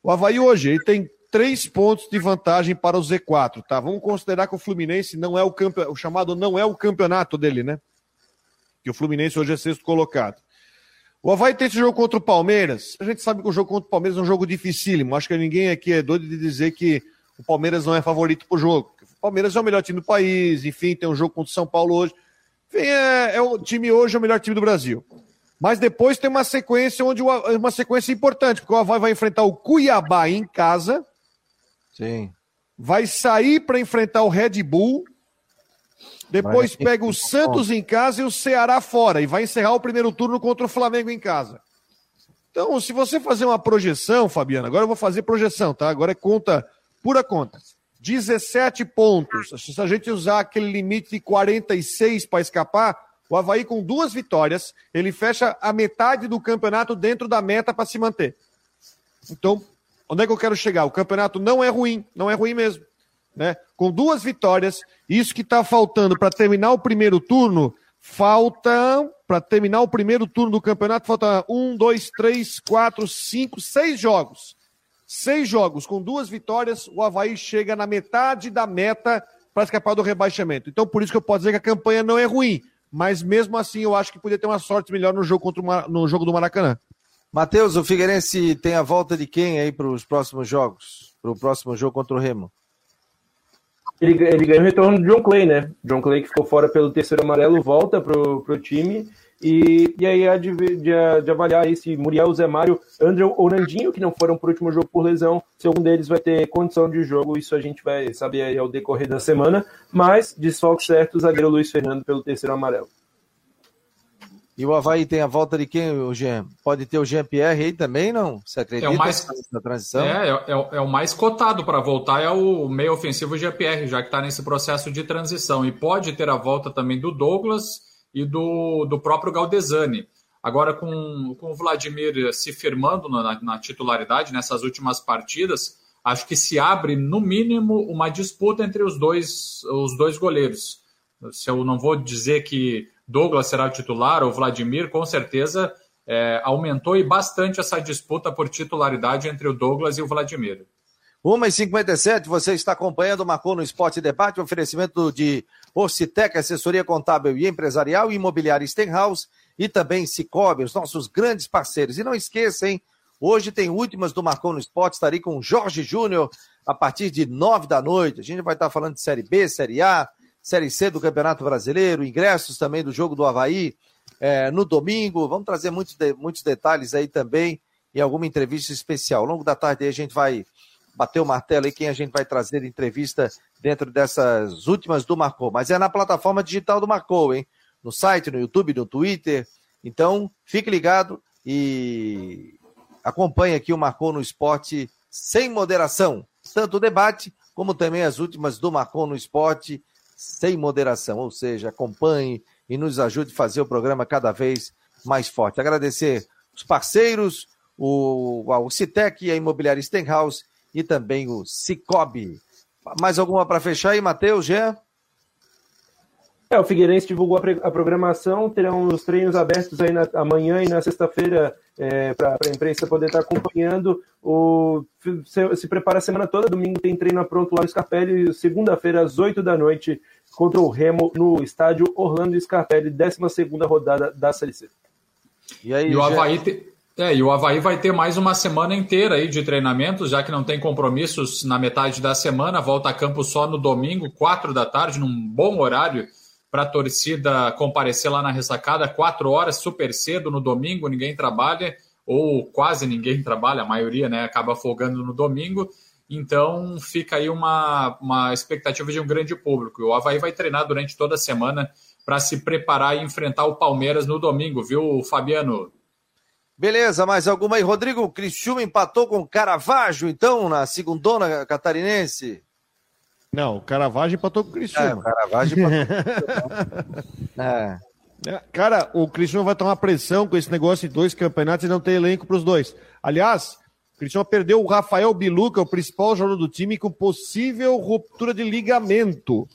o Havaí hoje ele tem três pontos de vantagem para o Z4, tá? Vamos considerar que o Fluminense não é o o chamado não é o campeonato dele, né? Que o Fluminense hoje é sexto colocado. O Havaí tem esse jogo contra o Palmeiras. A gente sabe que o jogo contra o Palmeiras é um jogo dificílimo. Acho que ninguém aqui é doido de dizer que o Palmeiras não é favorito para o jogo. O Palmeiras é o melhor time do país, enfim, tem um jogo contra o São Paulo hoje. Enfim, é, é o time hoje é o melhor time do Brasil. Mas depois tem uma sequência onde o, uma sequência importante, porque o Havaí vai enfrentar o Cuiabá em casa, Sim. Vai sair para enfrentar o Red Bull. Depois pega o Santos em casa e o Ceará fora. E vai encerrar o primeiro turno contra o Flamengo em casa. Então, se você fazer uma projeção, Fabiano, agora eu vou fazer projeção, tá? Agora é conta, pura conta. 17 pontos. Se a gente usar aquele limite de 46 para escapar, o Havaí com duas vitórias, ele fecha a metade do campeonato dentro da meta para se manter. Então, Onde é que eu quero chegar? O campeonato não é ruim, não é ruim mesmo. Né? Com duas vitórias, isso que está faltando para terminar o primeiro turno, falta. Para terminar o primeiro turno do campeonato, falta um, dois, três, quatro, cinco, seis jogos. Seis jogos. Com duas vitórias, o Havaí chega na metade da meta para escapar do rebaixamento. Então, por isso que eu posso dizer que a campanha não é ruim. Mas mesmo assim, eu acho que podia ter uma sorte melhor no jogo, contra o, no jogo do Maracanã. Matheus, o Figueirense tem a volta de quem aí para os próximos jogos? Para o próximo jogo contra o Remo? Ele, ele ganhou o retorno do John Clay, né? John Clay que ficou fora pelo terceiro amarelo, volta pro, pro time. E, e aí há de, de, de, avaliar aí se Muriel, Zé Mário, André ou Nandinho, que não foram pro último jogo por lesão, se algum deles vai ter condição de jogo, isso a gente vai saber ao decorrer da semana. Mas, desfalque certo, o zagueiro Luiz Fernando pelo terceiro amarelo. E o Havaí tem a volta de quem, o Jean? Pode ter o Jean-Pierre aí também, não? Você acredita é o mais, na transição? É, é, é, é o mais cotado para voltar, é o meio ofensivo Jean-Pierre, já que está nesse processo de transição. E pode ter a volta também do Douglas e do, do próprio Galdesani. Agora, com, com o Vladimir se firmando na, na titularidade nessas últimas partidas, acho que se abre, no mínimo, uma disputa entre os dois, os dois goleiros. Se eu não vou dizer que Douglas será o titular, ou Vladimir, com certeza é, aumentou e bastante essa disputa por titularidade entre o Douglas e o Vladimir. 1h57, você está acompanhando o Marcou no Esporte Debate, oferecimento de Ocitec, assessoria contábil e empresarial, imobiliária Stenhouse e também Cicobi, os nossos grandes parceiros. E não esqueça, hein? Hoje tem últimas do Marcou no Esporte, estarei com o Jorge Júnior a partir de 9 da noite. A gente vai estar falando de Série B, Série A, Série C do Campeonato Brasileiro, ingressos também do jogo do Havaí é, no domingo. Vamos trazer muitos, de, muitos detalhes aí também e alguma entrevista especial. Ao longo da tarde a gente vai bater o martelo aí quem a gente vai trazer entrevista dentro dessas últimas do Marcou. Mas é na plataforma digital do Marcou, hein? No site, no YouTube, no Twitter. Então, fique ligado e acompanhe aqui o Marcou no Esporte sem moderação. Tanto o debate como também as últimas do Marcou no Esporte sem moderação, ou seja, acompanhe e nos ajude a fazer o programa cada vez mais forte. Agradecer os parceiros, o, o Citec, a Imobiliária Stenhouse e também o Cicobi. Mais alguma para fechar aí, Matheus, Gé? É, o Figueirense divulgou a, programação, terão os treinos abertos aí na, amanhã e na sexta-feira é, para a imprensa poder estar acompanhando. O, se, se, prepara a semana toda, domingo tem treino pronto lá no Scarpelli, segunda-feira às 8 da noite contra o Remo no estádio Orlando Scarpelli, 12 rodada da Série C. E, aí, e o Havaí, te, É, e o Havaí vai ter mais uma semana inteira aí de treinamentos, já que não tem compromissos na metade da semana, volta a campo só no domingo, quatro da tarde, num bom horário para a torcida comparecer lá na ressacada, quatro horas, super cedo no domingo, ninguém trabalha, ou quase ninguém trabalha, a maioria né, acaba folgando no domingo. Então fica aí uma, uma expectativa de um grande público. O Havaí vai treinar durante toda a semana para se preparar e enfrentar o Palmeiras no domingo, viu, Fabiano? Beleza, mais alguma aí? Rodrigo, o empatou com o Caravaggio, então, na segundona catarinense? Não, o Caravaggio empatou com o Criciúma. É, o Caravaggio empatou com é. é. Cara, o Criciúma vai tomar pressão com esse negócio de dois campeonatos e não ter elenco para os dois. Aliás, o Cristiano perdeu o Rafael Bilu, que é o principal jogador do time, com possível ruptura de ligamento.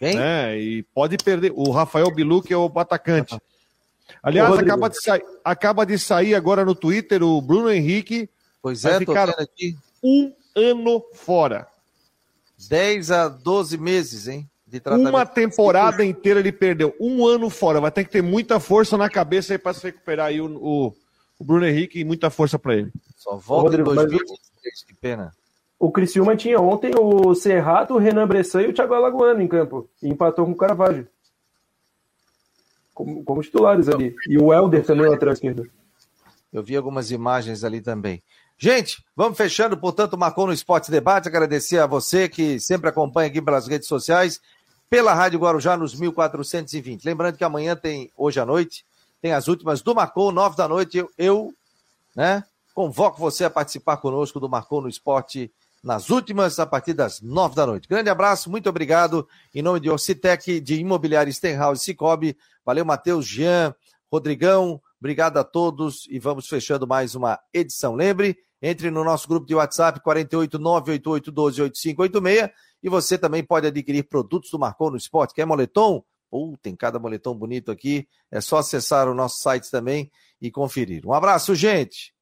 Quem? É, e pode perder. O Rafael Bilu, que é o atacante. Aliás, acaba de, sair, acaba de sair agora no Twitter o Bruno Henrique. Pois é, ficar aqui. um ano fora. 10 a 12 meses, hein? Uma temporada inteira ele perdeu. Um ano fora. Vai ter que ter muita força na cabeça aí para se recuperar aí o, o, o Bruno Henrique e muita força para ele. Só volta Rodrigo, em 2023, que pena. O Criciúma tinha ontem o Serrato, o Renan Bressan e o Thiago Alagoano em campo. E empatou com o Caravaggio. Como, como titulares ali. E o Helder também lateral esquerdo. Eu vi algumas imagens ali também. Gente, vamos fechando, portanto, marcou no Esporte Debate. Agradecer a você que sempre acompanha aqui pelas redes sociais, pela Rádio Guarujá nos 1420. Lembrando que amanhã tem, hoje à noite, tem as últimas do Marcou, nove da noite. Eu, eu né, convoco você a participar conosco do Marcou no Esporte nas últimas, a partir das nove da noite. Grande abraço, muito obrigado. Em nome de Orcitec, de Imobiliário Stenhouse Cicobi. Valeu, Matheus, Jean, Rodrigão. Obrigado a todos e vamos fechando mais uma edição. Lembre, entre no nosso grupo de WhatsApp 48988128586 e você também pode adquirir produtos do Marcou no Esporte. Quer moletom? Uh, tem cada moletom bonito aqui. É só acessar o nosso site também e conferir. Um abraço, gente!